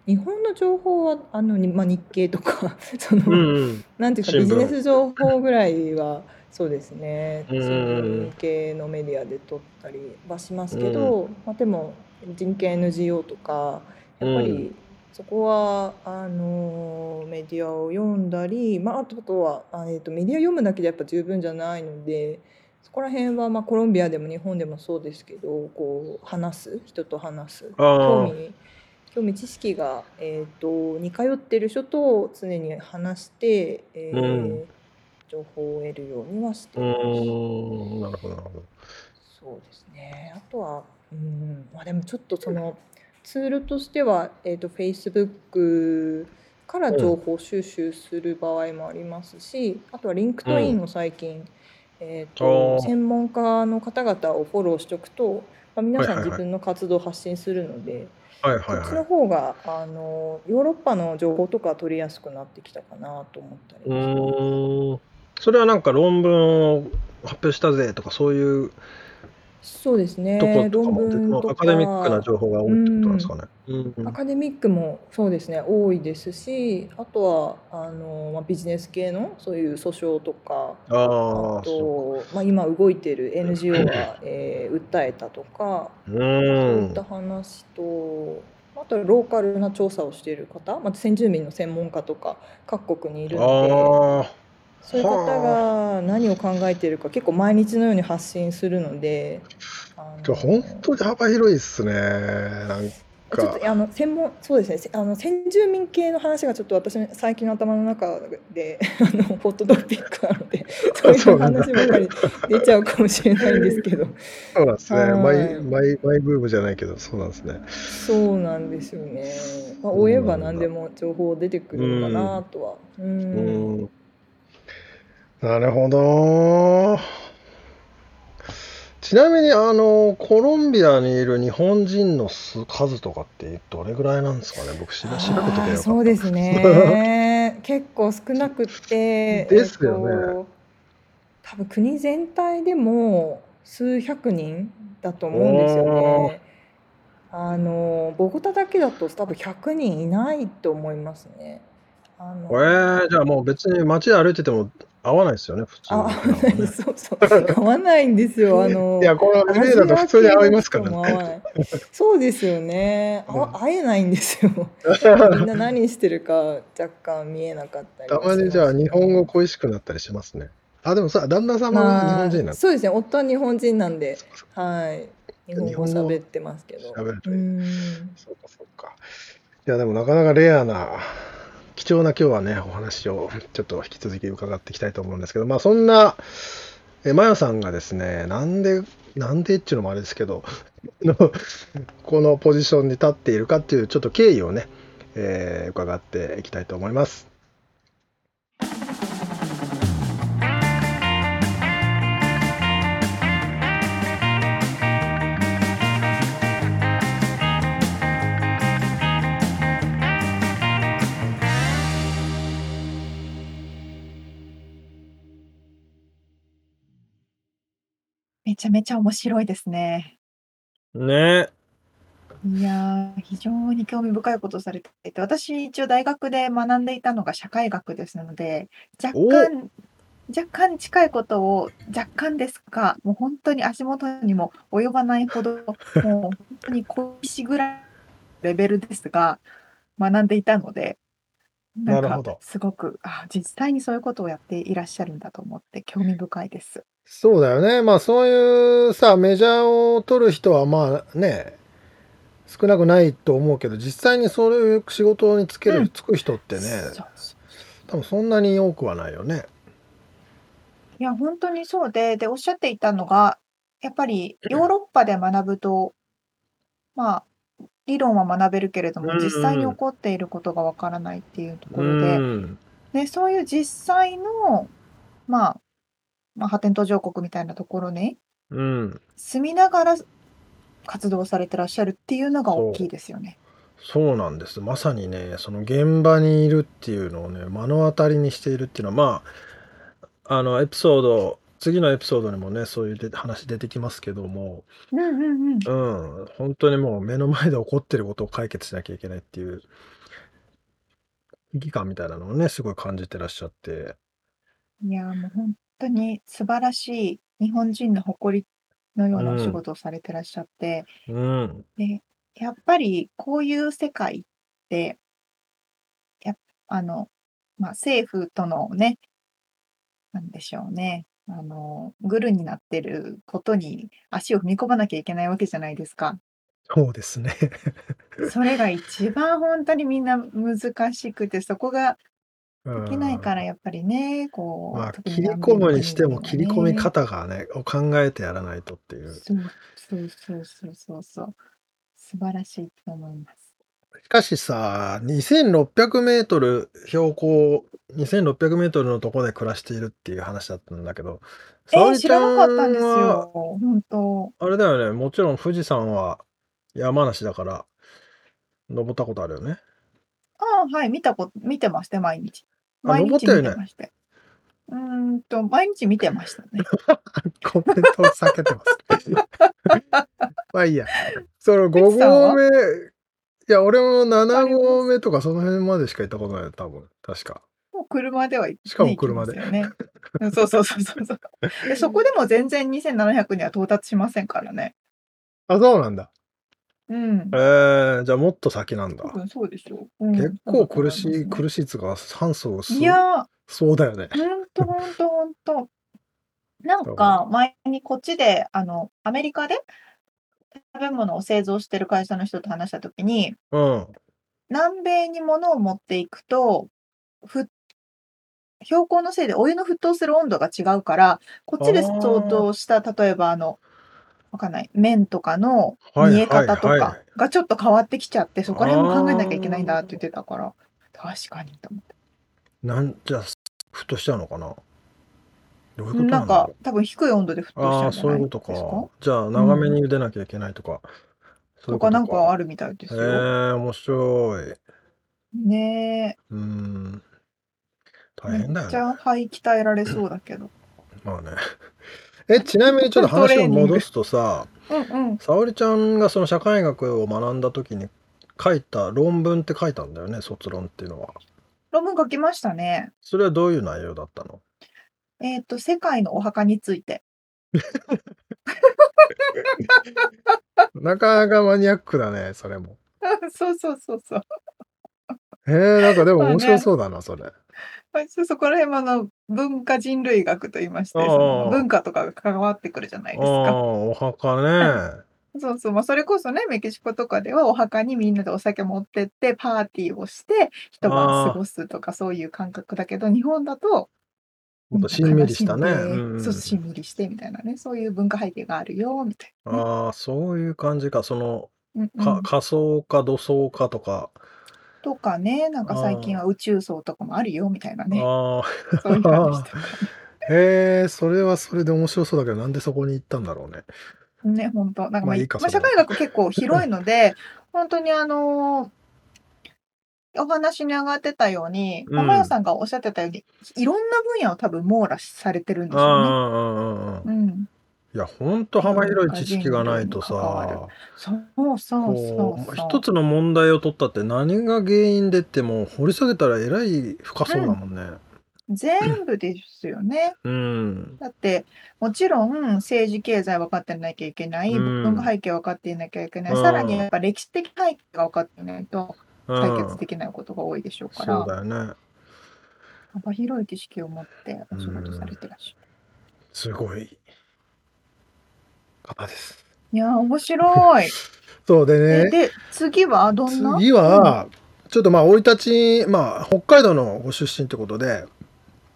Speaker 3: 日本の情報はあの、まあ、日経とか その、うんうん、なんていうかビジネス情報ぐらいはそうですね。新聞系のメディアで撮ったりはしますけど、まあ、でも人権 NGO とかやっぱりそこはあのメディアを読んだり、まあ、あとはあ、えー、とメディア読むだけでやっぱ十分じゃないのでそこら辺はまあコロンビアでも日本でもそうですけどこう話す人と話す興味興味知識が、えーと、似通ってる人と常に話して、えー、うん情報を得るようにはしてます。
Speaker 2: うんなるほどなるほど。
Speaker 3: そうですね。あとは、うん、まあでもちょっとそのツールとしては、えっ、ー、と Facebook から情報収集する場合もありますし、あとは LinkedIn を最近、うん、えっ、ー、と専門家の方々をフォローしておくと、まあ、皆さん自分の活動を発信するので。はいはいはい、こっちの方があのヨーロッパの情報とか取りやすくなってきたかなと思ったりします。
Speaker 2: それはなんか論文を発表したぜとかそういう
Speaker 3: そうですね。とことか
Speaker 2: もアカデミックな情報が多いってことなんですかね。
Speaker 3: うん、アカデミックもそうですね多いですしあとはあの、まあ、ビジネス系のそういう訴訟とかあと、まあ、今動いてる NGO が、えー、訴えたとかそういった話とあとはローカルな調査をしている方、まあ、先住民の専門家とか各国にいるので。そういう方が何を考えているか結構毎日のように発信するので
Speaker 2: 本当に幅広いですねなんか。
Speaker 3: ちょっとあの専門そうですね。あの先住民系の話がちょっと私最近の頭の中で あのホットトピックなので そういう話ばっかり出ちゃうかもしれないんですけど。
Speaker 2: そうなんですね。マイマイマイブームじゃないけどそうなんですね。
Speaker 3: そうなんですよね、まあ、追えば何でも情報出てくるのかなとは。うん
Speaker 2: なるほどちなみに、あの、コロンビアにいる日本人の数とかってどれぐらいなんですかね？僕調べ調べとけよ
Speaker 3: そうですね。結構少なくて、
Speaker 2: ですよね。
Speaker 3: えっと、多分国全体でも数百人だと思うんですよね。あの、ボゴタだけだと多分100人いないと思いますね。
Speaker 2: あのえー、じゃあもう別に街歩いてても合わないですよね、普通
Speaker 3: あ、合わない、そうそう。合わないんですよ。あの、
Speaker 2: いや、この例だと普通に合いますから
Speaker 3: ね。そうですよね。あ、会えないんですよ。みんな何してるか若干見えなかったり
Speaker 2: たまにじゃあ日本語恋しくなったりしますね。あ、でもさ、旦那様は日本人なん
Speaker 3: そうですね。夫は日本人なんで、はい。日本語喋ってますけど。
Speaker 2: 喋るといい。そうか、そうか。いや、でもなかなかレアな貴重な今日はね、お話をちょっと引き続き伺っていきたいと思うんですけど、まあそんな、え、まよさんがですね、なんで、なんでっていうのもあれですけど、このポジションに立っているかっていうちょっと経緯をね、えー、伺っていきたいと思います。
Speaker 1: ちゃめちゃ面白いですね。
Speaker 2: ね。
Speaker 1: いやー、非常に興味深いことをされていて、私一応大学で学んでいたのが社会学ですので、若干若干近いことを若干ですが、もう本当に足元にも及ばないほど、もう本当に小石ぐらいレベルですが、学んでいたので、ななんかすごく、あ、実際にそういうことをやっていらっしゃるんだと思って興味深いです。
Speaker 2: そうだよね。まあそういうさ、メジャーを取る人はまあね、少なくないと思うけど、実際にそういう仕事に就ける、ん。就く人ってね、そうそう多分そんなに多くはないよね。
Speaker 1: いや、本当にそうで、で、おっしゃっていたのが、やっぱりヨーロッパで学ぶと、まあ、理論は学べるけれども、実際に起こっていることがわからないっていうところで、で、そういう実際の、まあまあ、発展途上国みたいなところにうん。住みながら活動されてらっしゃるっていうのが大きいですよね。
Speaker 2: そうなんです。まさにね、その現場にいるっていうのをね、目の当たりにしているっていうのは、まあ、あの、エピソード、次のエピソードにもね、そういうで話出てきますけども、
Speaker 1: うんうん
Speaker 2: うん。うん、本当にもう目の前で起こってることを解決しなきゃいけないっていう危機感みたいなのをね、すごい感じてらっしゃって。
Speaker 1: いや、もう本当に素晴らしい日本人の誇りのようなお仕事をされてらっしゃって、
Speaker 2: うん。
Speaker 1: で、やっぱりこういう世界って、やあの、まあ、政府とのね、なんでしょうね、あの、グルになってることに足を踏み込まなきゃいけないわけじゃないですか。
Speaker 2: そうですね。
Speaker 1: それが一番本当にみんな難しくて、そこができないからやっぱりね、こ
Speaker 2: まう、あ、切り込むにしても切り込み方がね、を考えてやらないとっていう。
Speaker 1: そう、そうそうそうそうそう。素晴らしいと思います。
Speaker 2: しかしさ、2600メートル標高2600メートルのとこで暮らしているっていう話だったんだけど、
Speaker 1: 沙えー、知らなかったんですよ。本当。
Speaker 2: あれだよね、もちろん富士山は山梨だから、登ったことあるよね。
Speaker 1: ああ、はい、見たこ見てまして、毎日。
Speaker 2: あ、
Speaker 1: 毎
Speaker 2: 日見て
Speaker 1: ね。まして。うーんと、毎日見てましたね。
Speaker 2: コメントを避けてます。まあいいや。その5合目、いや、俺も7合目とかその辺までしか行ったことない、多分。確か。
Speaker 1: もう車では行
Speaker 2: しかも車で。
Speaker 1: よね。そうそうそうそうそう。で、そこでも全然2700には到達しませんからね。
Speaker 2: あ、そうなんだ。
Speaker 1: うん。
Speaker 2: ええ、じゃあもっと先なんだ。
Speaker 1: 多分そうでしょ
Speaker 2: う。うん。結構苦しい苦しいっつうか、酸素
Speaker 1: いや、
Speaker 2: そうだよね。
Speaker 1: ほんとほんとほんと。なんか前にこっちで、あの、アメリカで、食べ物を製造してる会社の人と話したときに、
Speaker 2: うん。
Speaker 1: 南米に物を持っていくと、ふ標高のせいでお湯の沸騰する温度が違うから、こっちで相当した、例えばあの、わかんない、麺とかの煮え方とかがちょっと変わってきちゃって、そこら辺も考えなきゃいけないんだって言ってたから、確かにと思って。
Speaker 2: なんじゃ、沸騰しちゃうのかな？
Speaker 1: どういうことなんか、多分低い温度で沸騰しちゃ
Speaker 2: ああ、
Speaker 1: うんじゃ
Speaker 2: そういうことか。じゃあ、長めに茹でなきゃいけないとか、
Speaker 1: そういうとかなんかあるみたいです
Speaker 2: へ
Speaker 1: よ。
Speaker 2: え、面白い。
Speaker 1: ね
Speaker 2: うーん。
Speaker 1: 大めっ変だよちね。ゃ肺鍛えられそうだけど。
Speaker 2: まあね。え、ちなみにちょっと話を戻すとさ、
Speaker 1: うんうん。
Speaker 2: 沙織ちゃんがその社会学を学んだ時に書いた論文って書いたんだよね、卒論っていうのは。
Speaker 1: 論文書きましたね。
Speaker 2: それはどういう内容だったの？
Speaker 1: えっと、世界のお墓について。
Speaker 2: なかなかマニアックだね、それも。
Speaker 1: そうそうそうそう。
Speaker 2: へえ、なんかでも面白そうだな、それ。
Speaker 1: そこら辺もあの文化人類学と言いまして、文化とかが関わってくるじゃないですか。
Speaker 2: お墓ね。
Speaker 1: そうそう、まあ、それこそね、メキシコとかではお墓にみんなでお酒持ってってパーティーをして一晩過ごすとかそういう感覚だけど、日本だと、
Speaker 2: もっとしんみりしたね。
Speaker 1: うんそう、しんみりしてみたいなね、そういう文化背景があるよ、みたいなね。
Speaker 2: ああ、そういう感じか。その、
Speaker 1: うんう
Speaker 2: か仮想か土葬かとか。
Speaker 1: とかね、なんか最近は宇宙層とかもあるよみたいなね。
Speaker 2: あ
Speaker 1: そういう話とか
Speaker 2: へえ、それはそれで面白そうだけど、なんでそこに行ったんだろうね。
Speaker 1: ね、本当なんかま
Speaker 2: ま
Speaker 1: あ、
Speaker 2: いいかま
Speaker 1: あ、社会学結構広いので、本当にあのお話に上がってたように、う浜谷さんがおっしゃってたように、いろんな分野を多分網羅されてるんでしょうね。
Speaker 2: ああ、
Speaker 1: うん。
Speaker 2: いや、ほんと幅広い知識がないとさ、
Speaker 1: そうそうそう。
Speaker 2: こう、一つの問題を取ったって何が原因でっても掘り下げたらえらい深そうだもんね。
Speaker 1: 全部ですよね。
Speaker 2: うん。
Speaker 1: だって、もちろん政治経済分かってなきゃいけない、文化背景分かっていなきゃいけない、さらにやっぱ歴史的背景が分かってないと解決できないことが多いでしょうか
Speaker 2: そうだよね。
Speaker 1: 幅広い知識を持ってお仕事されてらっしゃる。
Speaker 2: すごい方です。
Speaker 1: いや、面白い。
Speaker 2: そうでね。
Speaker 1: で、次はどんな？
Speaker 2: 次は、ちょっとまあ、生い立ち、まあ、北海道のご出身ってことで、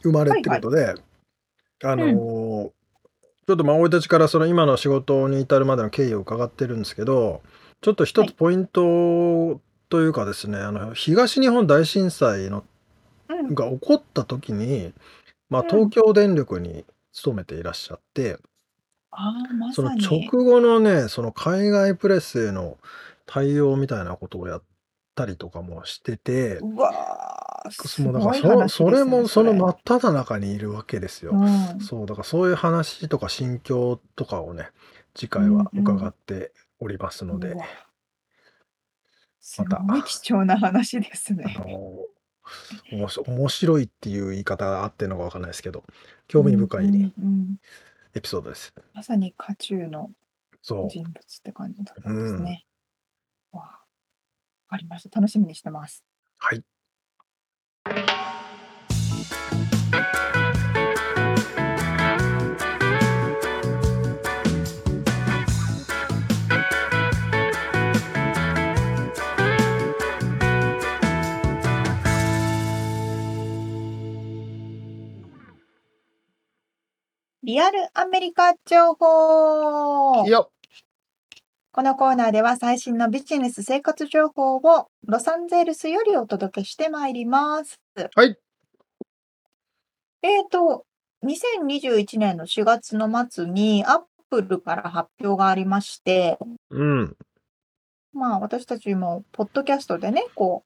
Speaker 2: 生まれってことで、あのーちょっとまあ、生い立ちからその今の仕事に至るまでの経緯を伺ってるんですけど、ちょっと一つポイントというかですね、あの、東日本大震災の
Speaker 1: うん。
Speaker 2: が起こった時に、まあ、
Speaker 1: うん
Speaker 2: 東京電力に勤めていらっしゃって、
Speaker 1: ああ、ま
Speaker 2: その
Speaker 1: さ
Speaker 2: 直
Speaker 1: に。
Speaker 2: 後のね、その海外プレスへの対応みたいなことをやったりとかもしてて、
Speaker 1: うわー、す
Speaker 2: もうだから
Speaker 1: ごい
Speaker 2: そ
Speaker 1: 話
Speaker 2: それ
Speaker 1: ですね、
Speaker 2: もその
Speaker 1: れ。
Speaker 2: 真っ只中にいるわけですよ。
Speaker 1: うん。
Speaker 2: そう、だからそういう話とか心境とかをね、次
Speaker 1: う
Speaker 2: 回は伺
Speaker 1: ん。
Speaker 2: っておりますので、
Speaker 1: うわ。す
Speaker 2: また、
Speaker 1: ごい貴重な話です
Speaker 2: あ
Speaker 1: ね。
Speaker 2: の、おもし面白いっていう言い方が合ってるのかわかんないですけど、
Speaker 1: う
Speaker 2: 興味
Speaker 1: ん
Speaker 2: 深い
Speaker 1: うんうん。
Speaker 2: エピソードです。
Speaker 1: まさに渦中の
Speaker 2: そ
Speaker 1: 人物って感じだっ
Speaker 2: う。
Speaker 1: たんです
Speaker 2: ん。
Speaker 1: ね。わあ、わかりました。楽しみにしてます。
Speaker 2: はい。
Speaker 1: リアルアメリカ情報
Speaker 2: よ
Speaker 1: このコーナーでは最新のビジネス生活情報をロサンゼルスよりお届けしてまいります。
Speaker 2: はい。
Speaker 1: えっと、2021年の4月の末にアップルから発表がありまして、
Speaker 2: うん。
Speaker 1: まあ私たちもポッドキャストでね、こ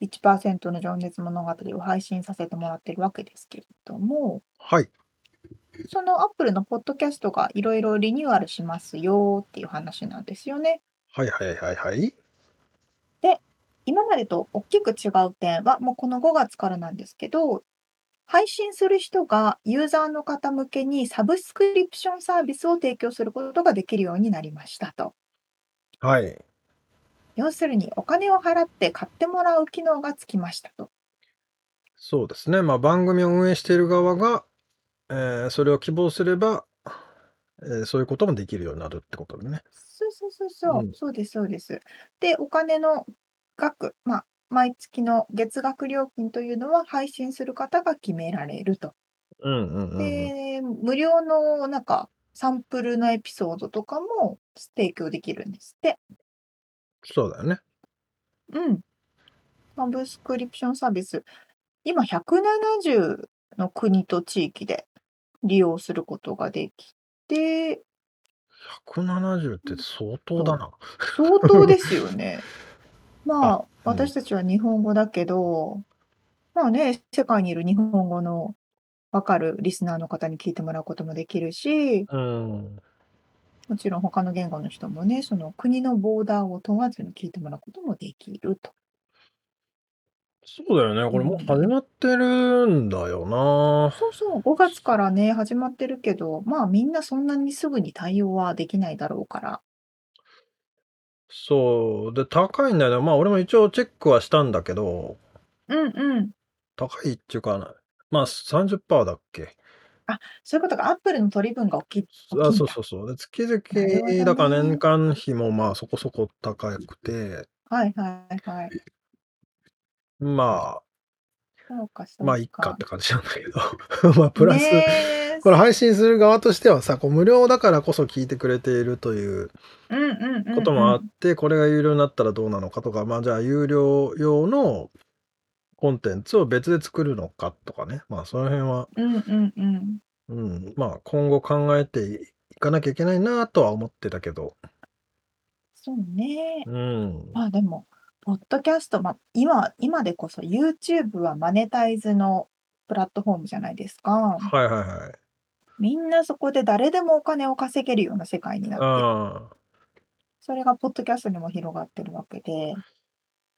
Speaker 1: う、1%の情熱物語を配信させてもらってるわけですけれども、
Speaker 2: はい。
Speaker 1: そのアップルのポッドキャストがいろいろリニューアルしますよっていう話なんですよね。
Speaker 2: はいはいはいはい。
Speaker 1: で、今までと大きく違う点は、もうこの5月からなんですけど、配信する人がユーザーの方向けにサブスクリプションサービスを提供することができるようになりましたと。
Speaker 2: はい。
Speaker 1: 要するにお金を払って買ってもらう機能がつきましたと。
Speaker 2: そうですね。まあ番組を運営している側が、えーそれを希望すれば、えーそういうこともできるようになるってことでね。
Speaker 1: そうそうそうそうう、
Speaker 2: ん。
Speaker 1: そうですそうです。で、お金の額、まあ、毎月の月額料金というのは配信する方が決められると。
Speaker 2: うんうんうんうん。
Speaker 1: で、無料のなんかサンプルのエピソードとかも提供できるんですって。
Speaker 2: そうだよね。
Speaker 1: うん。サブスクリプションサービス、今170の国と地域で利用することができて、
Speaker 2: 170って相当だな。
Speaker 1: 相当ですよね。まあ、
Speaker 2: うん。
Speaker 1: 私たちは日本語だけど、まあね、世界にいる日本語のわかるリスナーの方に聞いてもらうこともできるし、
Speaker 2: うん。
Speaker 1: もちろん他の言語の人もね、その国のボーダーを問わずに聞いてもらうこともできると。
Speaker 2: そうだよね。
Speaker 1: う
Speaker 2: これもう始
Speaker 1: ん。
Speaker 2: まってるんだよな。
Speaker 1: そうそう、5月からね、始まってるけど、まあみんなそんなにすぐに対応はできないだろうから。
Speaker 2: そう。で、高いんだよね。まあ俺も一応チェックはしたんだけど、
Speaker 1: うんうん。
Speaker 2: 高いっていうか、まあ30%だっけ？
Speaker 1: あ、そういうことか。アップルの取り分が大きい大
Speaker 2: あ、
Speaker 1: きいんだ。
Speaker 2: そうそうそう。で、月
Speaker 1: なるほ
Speaker 2: 々、
Speaker 1: ど
Speaker 2: だから年
Speaker 1: ね。
Speaker 2: 間費もまあそこそこ高くて、
Speaker 1: はいはいはい。
Speaker 2: まあ、
Speaker 1: そうか？そ
Speaker 2: まあ、
Speaker 1: う
Speaker 2: いっかっ
Speaker 1: か。
Speaker 2: て感じなんだけど。まあ、プラス、
Speaker 1: ねえ、
Speaker 2: これ配信する側としてはさ、こう無料だからこそ聞いてくれているという
Speaker 1: うんうんう
Speaker 2: こともあっ
Speaker 1: んうん。
Speaker 2: て、これが有料になったらどうなのかとか、まあ、じゃあ有料用のコンテンツを別で作るのかとかね。まあ、その辺は、
Speaker 1: うんうんうん。
Speaker 2: うん、まあ、今後考えていかなきゃいけないなとは思ってたけど。
Speaker 1: そうね。
Speaker 2: うん。
Speaker 1: まあでも、ポッドキャスト、まあ、今今でこそ YouTube はマネタイズのプラットフォームじゃないですか。
Speaker 2: はいはいはい。
Speaker 1: みんなそこで誰でもお金を稼げるような世界になってる。
Speaker 2: ああ。
Speaker 1: それがポッドキャストにも広がってるわけで。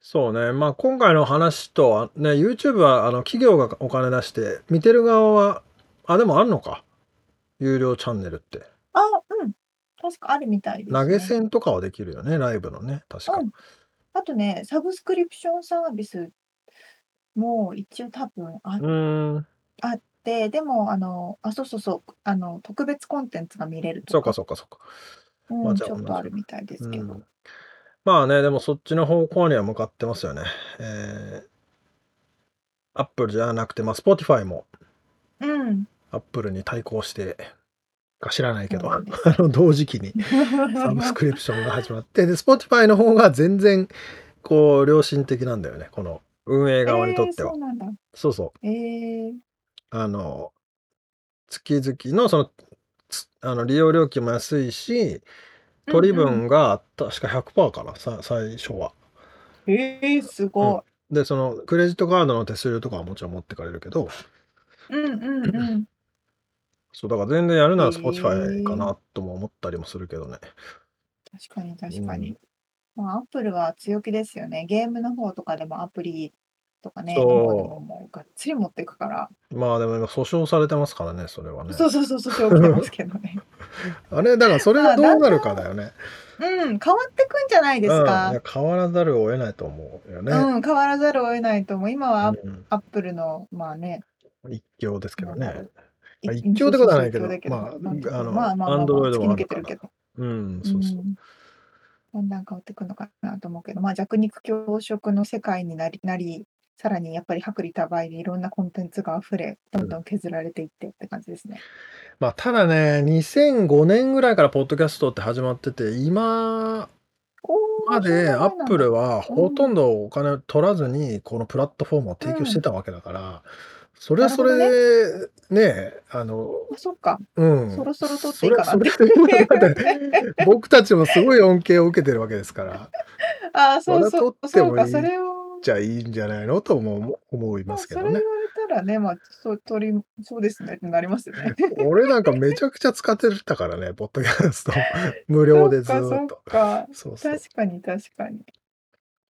Speaker 2: そうね。まあ、今回の話とはね、YouTube はあの企業がお金出して、見てる側は、あ、でもあるのか？有料チャンネルって。
Speaker 1: あ、うん。確かあるみたいで
Speaker 2: 投げ
Speaker 1: すね。
Speaker 2: 銭とかはできるよね、ライブのね、確か。
Speaker 1: うん。あとね、サブスクリプションサービスも一応多分あ
Speaker 2: うーん。
Speaker 1: あって、でもあの、あ、そうそうそう、あの、特別コンテンツが見れると
Speaker 2: そうか
Speaker 1: か。
Speaker 2: そうかそうか。まあ、
Speaker 1: うん、
Speaker 2: じゃあ
Speaker 1: ちょっ。とあるみたいですけど。
Speaker 2: うん。まあね、でもそっちの方向には向かってますよね。ええ。Apple じゃなくて、ま、Spotify も
Speaker 1: うん。
Speaker 2: Apple に対抗してか知らないけど、あ。の、同時期に サブスクリプションが始まって、で、Spotify の方が全然こう良心的なんだよね、この運営側にと
Speaker 1: ええ、
Speaker 2: っては。
Speaker 1: そうなんだ。
Speaker 2: そうそう。
Speaker 1: ええ。
Speaker 2: あの、月々のその、つあの、利用料金も安いし、取り
Speaker 1: うんうん。
Speaker 2: 分が確か100%かな、さ最初は。
Speaker 1: ええ、す
Speaker 2: うん。
Speaker 1: ごい。
Speaker 2: で、そのクレジットカードの手数料とかはもちろん持ってかれるけど。
Speaker 1: うんうんうん。
Speaker 2: そう、だから全然やるな
Speaker 1: へ
Speaker 2: ら Spotify か
Speaker 1: え。
Speaker 2: なとも思ったりもするけどね。
Speaker 1: 確かに
Speaker 2: う
Speaker 1: 確かに。
Speaker 2: ん。
Speaker 1: まあ、Apple は強気ですよね。ゲームの方とかでもアプリとかね、の方でも
Speaker 2: そ
Speaker 1: もうがっつり持ってくから。
Speaker 2: う。まあ、でも今訴訟されてますからね、それはね。
Speaker 1: そうそうそう、訴訟起きてますけどね。
Speaker 2: あれ、だからそれ
Speaker 1: まあ、
Speaker 2: がどうなるかだよね。
Speaker 1: うん、変わってくんじゃないで
Speaker 2: うん、い
Speaker 1: すか。
Speaker 2: や、変わらざるを得ないと思うよね。
Speaker 1: うん、変わらざるを得ないと思う。今はア
Speaker 2: うん。
Speaker 1: Apple の、まあね、
Speaker 2: 一強ですけどね。一
Speaker 1: うん、
Speaker 2: 強ってことはないけど、まあ、あ
Speaker 1: の、まあ
Speaker 2: の、
Speaker 1: まあまあまあ、
Speaker 2: Android
Speaker 1: 突き抜
Speaker 2: もあるから。
Speaker 1: けてるけど。
Speaker 2: うん、
Speaker 1: う
Speaker 2: そうそう。
Speaker 1: ん。だんだん変わってくのかなと思うけど、まあ、弱肉強食の世界になりなり、さらにやっぱり薄利多売でいろんなコンテンツが溢れ、ど
Speaker 2: うんん。
Speaker 1: どん削られていってって感じですね。
Speaker 2: ま、ただね、2005年ぐらいからポッドキャストって始まってて、今まで
Speaker 1: な前なんだ。
Speaker 2: Apple は
Speaker 1: う
Speaker 2: ほとん
Speaker 1: ん。
Speaker 2: どお金を取らずに、このプラットフォームを
Speaker 1: う
Speaker 2: 提供して
Speaker 1: ん。
Speaker 2: たわけだから、それはそ
Speaker 1: なるほどね。
Speaker 2: れ、ね、あの
Speaker 1: あ、そっか。
Speaker 2: うん、
Speaker 1: そろそろ取って
Speaker 2: それそ
Speaker 1: いいかなって。
Speaker 2: 僕たちもすごい恩恵を受けてるわけですから。
Speaker 1: ああ、
Speaker 2: そ
Speaker 1: うそう、そうか、それを
Speaker 2: ちゃいいんじゃないのとも思い
Speaker 1: まあ、
Speaker 2: ますけどね。
Speaker 1: それ言われたらね、まあ、そう取りそうですねってなりますよね。
Speaker 2: 俺なんかめちゃくちゃ使ってたからね、ポッドキャスト 無
Speaker 1: そ
Speaker 2: 料でず
Speaker 1: っ
Speaker 2: と。
Speaker 1: か。
Speaker 2: そうそう。
Speaker 1: 確かに確かに。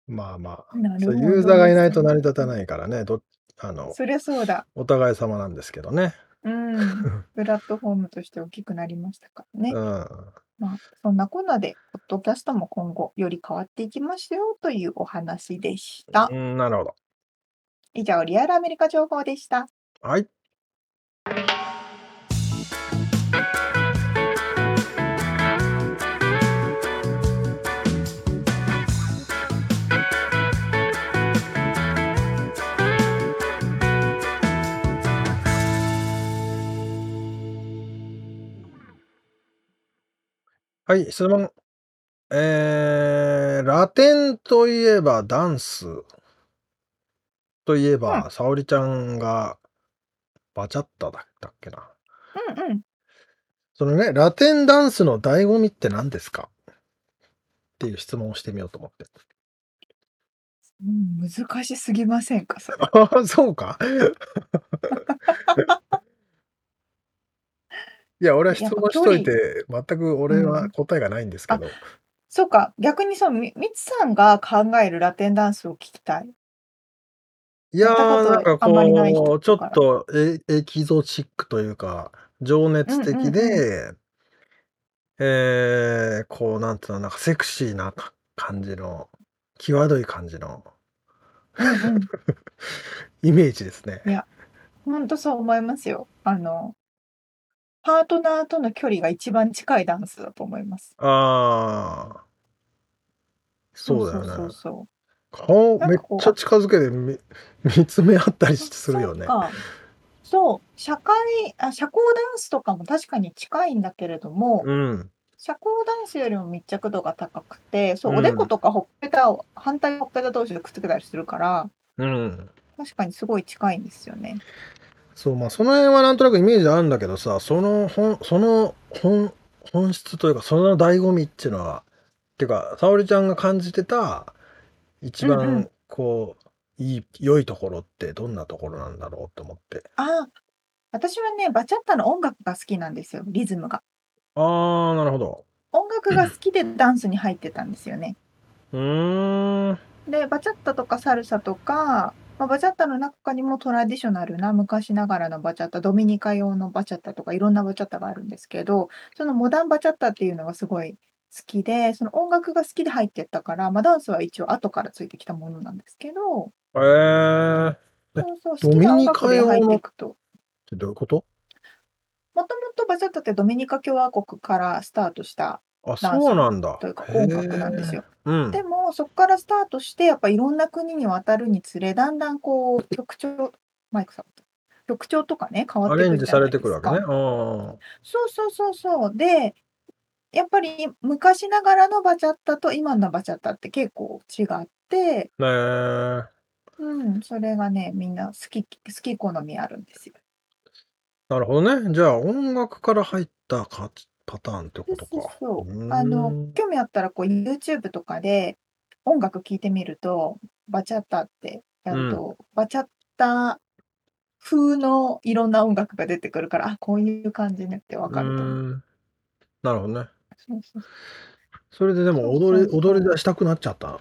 Speaker 2: まあまあ、ユーザーがいない。と成り立たないからね、どあの
Speaker 1: そりゃそうだ。
Speaker 2: お互い様なんですけどね。
Speaker 1: うん。プラットフォームとして大きくなりましたからね。
Speaker 2: うん。
Speaker 1: まあ、そんなこんなで、ポッドキャストも今後より変わっていきますよというお話でした。
Speaker 2: うん、なるほど。
Speaker 1: 以上、リアルアメリカ情報でした。
Speaker 2: はい。はい、質問。えー、ラテンといえばダンスといえ
Speaker 1: うん。
Speaker 2: ば、沙織ちゃんがバチャッタだったっけな。
Speaker 1: うんうん。
Speaker 2: そのね、ラテンダンスの醍醐味って何ですか？っていう質問をしてみようと思って。
Speaker 1: うん、難しすぎませんか、それ。
Speaker 2: ああ、そうか？いや、俺は質問しといて、全く俺は答えがないんですけど。
Speaker 1: そうか、逆にそう、みみつさんが考えるラテンダンスを聞きたい。
Speaker 2: いや、なんかこう、ちょっとエエキゾチックというか、情熱的
Speaker 1: うんうんうん。
Speaker 2: でええ、こうなんていうの、なんかセクシーなか感じの、際どい感じの
Speaker 1: うんうん。
Speaker 2: イメージですね。
Speaker 1: いや、ほんとそう思いますよ。あのパートナーとの距離が一番近いダンスだと思います。
Speaker 2: ああ。
Speaker 1: そう
Speaker 2: だよね。
Speaker 1: そうそうそう。
Speaker 2: 顔めっちゃ近づけてみ 見つめ合ったりするよね。
Speaker 1: そう、社会あ、社交ダンスとかも確かに近いんだけれども、
Speaker 2: うん。
Speaker 1: 社交ダンスよりも密着度が高くて、そう、
Speaker 2: うん
Speaker 1: おでことかほっぺたを反対ほっぺた同士でくっつけたりするから、
Speaker 2: うん。
Speaker 1: 確かにすごい近いんですよね。
Speaker 2: そう、ま、その辺はなんとなくイメージあるんだけどさ、そのほんその本本質というか、その醍醐味っていうのは、っていうか、沙織ちゃんが感じてた、一
Speaker 1: うんう
Speaker 2: 番
Speaker 1: ん。
Speaker 2: こう、いい良いところってどんなところなんだろうと思って。
Speaker 1: ああ、私はね、バチャッタの音楽が好きなんですよ、リズムが。
Speaker 2: ああ、なるほど。
Speaker 1: 音楽が好きでダンスに入ってたんですよね。
Speaker 2: うーん。
Speaker 1: で、バチャッタとかサルサとか、ま、バチャッタの中にもトラディショナルな昔ながらのバチャッタ、ドミニカ用のバチャッタとかいろんなバチャッタがあるんですけど、そのモダンバチャッタっていうのがすごい好きで、その音楽が好きで入ってったから、ま、ダンスは一応後からついてきたものなんですけど。
Speaker 2: へえ。え、
Speaker 1: そうそう、好きな音楽で入っていくと。
Speaker 2: ってどういうこと？
Speaker 1: もともとバチャッタってドミニカ共和国からスタートした
Speaker 2: あ、
Speaker 1: ダンス
Speaker 2: そうなんだ。
Speaker 1: というか
Speaker 2: へ
Speaker 1: 音楽なんですよ。
Speaker 2: え。うん。
Speaker 1: でも、そっからスタートして、やっぱいろんな国に渡るにつれ、だんだんこう曲調マイクさん曲調とかね、変わってくるじ
Speaker 2: アレンジされてくるわけね。
Speaker 1: か。
Speaker 2: ああ。
Speaker 1: そうそうそうそう。で、やっぱり昔ながらのバチャッタと今のバチャッタって結構違って
Speaker 2: へえ。
Speaker 1: うん、それがね、みんな好き好き好みあるんですよ。
Speaker 2: なるほどね。じゃあ、音楽から入ったかパターンって
Speaker 1: そう
Speaker 2: ことか。
Speaker 1: そうそう。
Speaker 2: う
Speaker 1: あの、
Speaker 2: ーん。
Speaker 1: 興味あったらこう YouTube とかで音楽聴いてみると、バチャッタってや
Speaker 2: うん。
Speaker 1: ると、バチャッタ風のいろんな音楽が出てくるから、あ、こういう感じねって
Speaker 2: う
Speaker 1: 分かると思う。
Speaker 2: ーん。なるほどね。
Speaker 1: そうそう。
Speaker 2: それででも
Speaker 1: そう
Speaker 2: 踊り
Speaker 1: そうそう。
Speaker 2: 踊り出したくなっちゃった？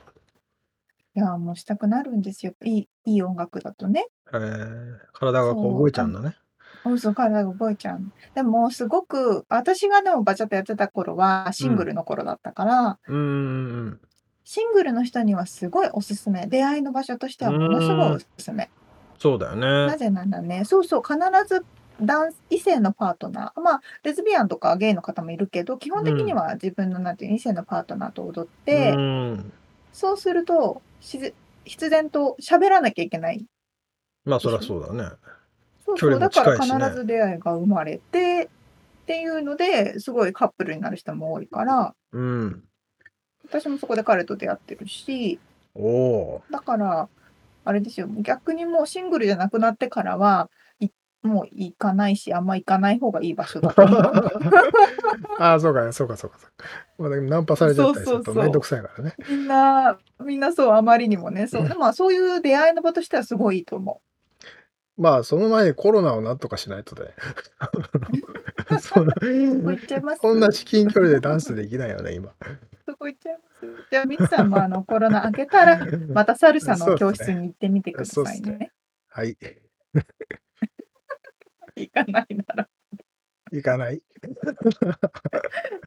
Speaker 1: いや、もうしたくなるんですよ。いいいい音楽だとね。
Speaker 2: へえ、体がこう
Speaker 1: そう、
Speaker 2: 動いちゃ
Speaker 1: あ
Speaker 2: うんだね。
Speaker 1: そうそう、体が動いちゃう。でもすごく私がでもバチャッタやってた頃はシング
Speaker 2: うん。
Speaker 1: ルの頃だったから
Speaker 2: うんうんうんうん。
Speaker 1: シングルの人にはすごいおすすめ。出会いの場所として
Speaker 2: う
Speaker 1: はものすごい。おすすめ。
Speaker 2: そうだよね。
Speaker 1: なぜならね、そうそう、必ずだん異性のパートナー、まあ、レズビアンとかゲイの方もいるけど、基本
Speaker 2: う
Speaker 1: 的に
Speaker 2: ん。
Speaker 1: は自分のなんていう、異性のパートナーと踊っ
Speaker 2: う
Speaker 1: て、
Speaker 2: ーん。
Speaker 1: そうすると、しず必然と喋らなきゃいけない
Speaker 2: まあ、そりゃ。そうだね。
Speaker 1: そうそう、だから。必ず出会いが生まれてっていうので、すごいカップルになる人も多いから
Speaker 2: うん。
Speaker 1: 私もそこで彼と出会ってるし
Speaker 2: おお。
Speaker 1: だから、あれですよ、逆にもうシングルじゃなくなってからは、いもう行かないし、あんま行かない方がいい場所だと思う。
Speaker 2: ああ、そうか、そうかそうかそうか。ま、だけどナンパされちゃ
Speaker 1: そう
Speaker 2: ったりす
Speaker 1: そうそ
Speaker 2: るとめんどくさいからね。
Speaker 1: う。みんなみんなそう、あまりにもね、そう、で、まあ、そういう出会いの場としてはすごいいいと思う。
Speaker 2: まあ、その前にコロナをなんとかしないとね。そんな
Speaker 1: そこ行っちゃいます？
Speaker 2: こんな至近距離でダンスできないよね、今。
Speaker 1: そこ行っちゃいます？じゃあ、ミツさんも、あの、コロナ明けたら、またサルサの教室に行ってみてくださいね。
Speaker 2: そうっすね。はい。
Speaker 1: 行かないなら。
Speaker 2: 行かない。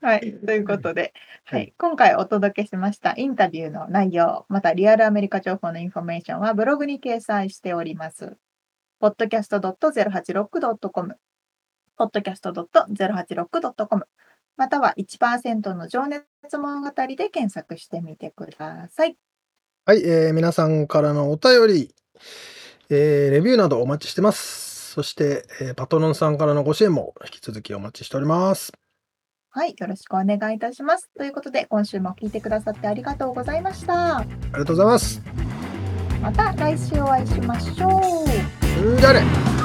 Speaker 1: はい、ということで、
Speaker 2: は。
Speaker 1: はいい、今回お届けしましたインタビューの内容、またリアルアメリカ情報のインフォメーションはブログに掲載しております。podcast.086.com podcast.086.com または1%の情熱物語で検索してみてください。
Speaker 2: はい、えー、皆さんからのお便り、えー、レビューなどお待ちしてます。そして、えー、パトロンさんからのご支援も引き続きお待ちしております。
Speaker 1: はい、よろしくお願いいたします。ということで、今週も聞いてくださってありがとうございました。あ
Speaker 2: りがとうございます。
Speaker 1: また来週お会いしましょう。
Speaker 2: んじゃね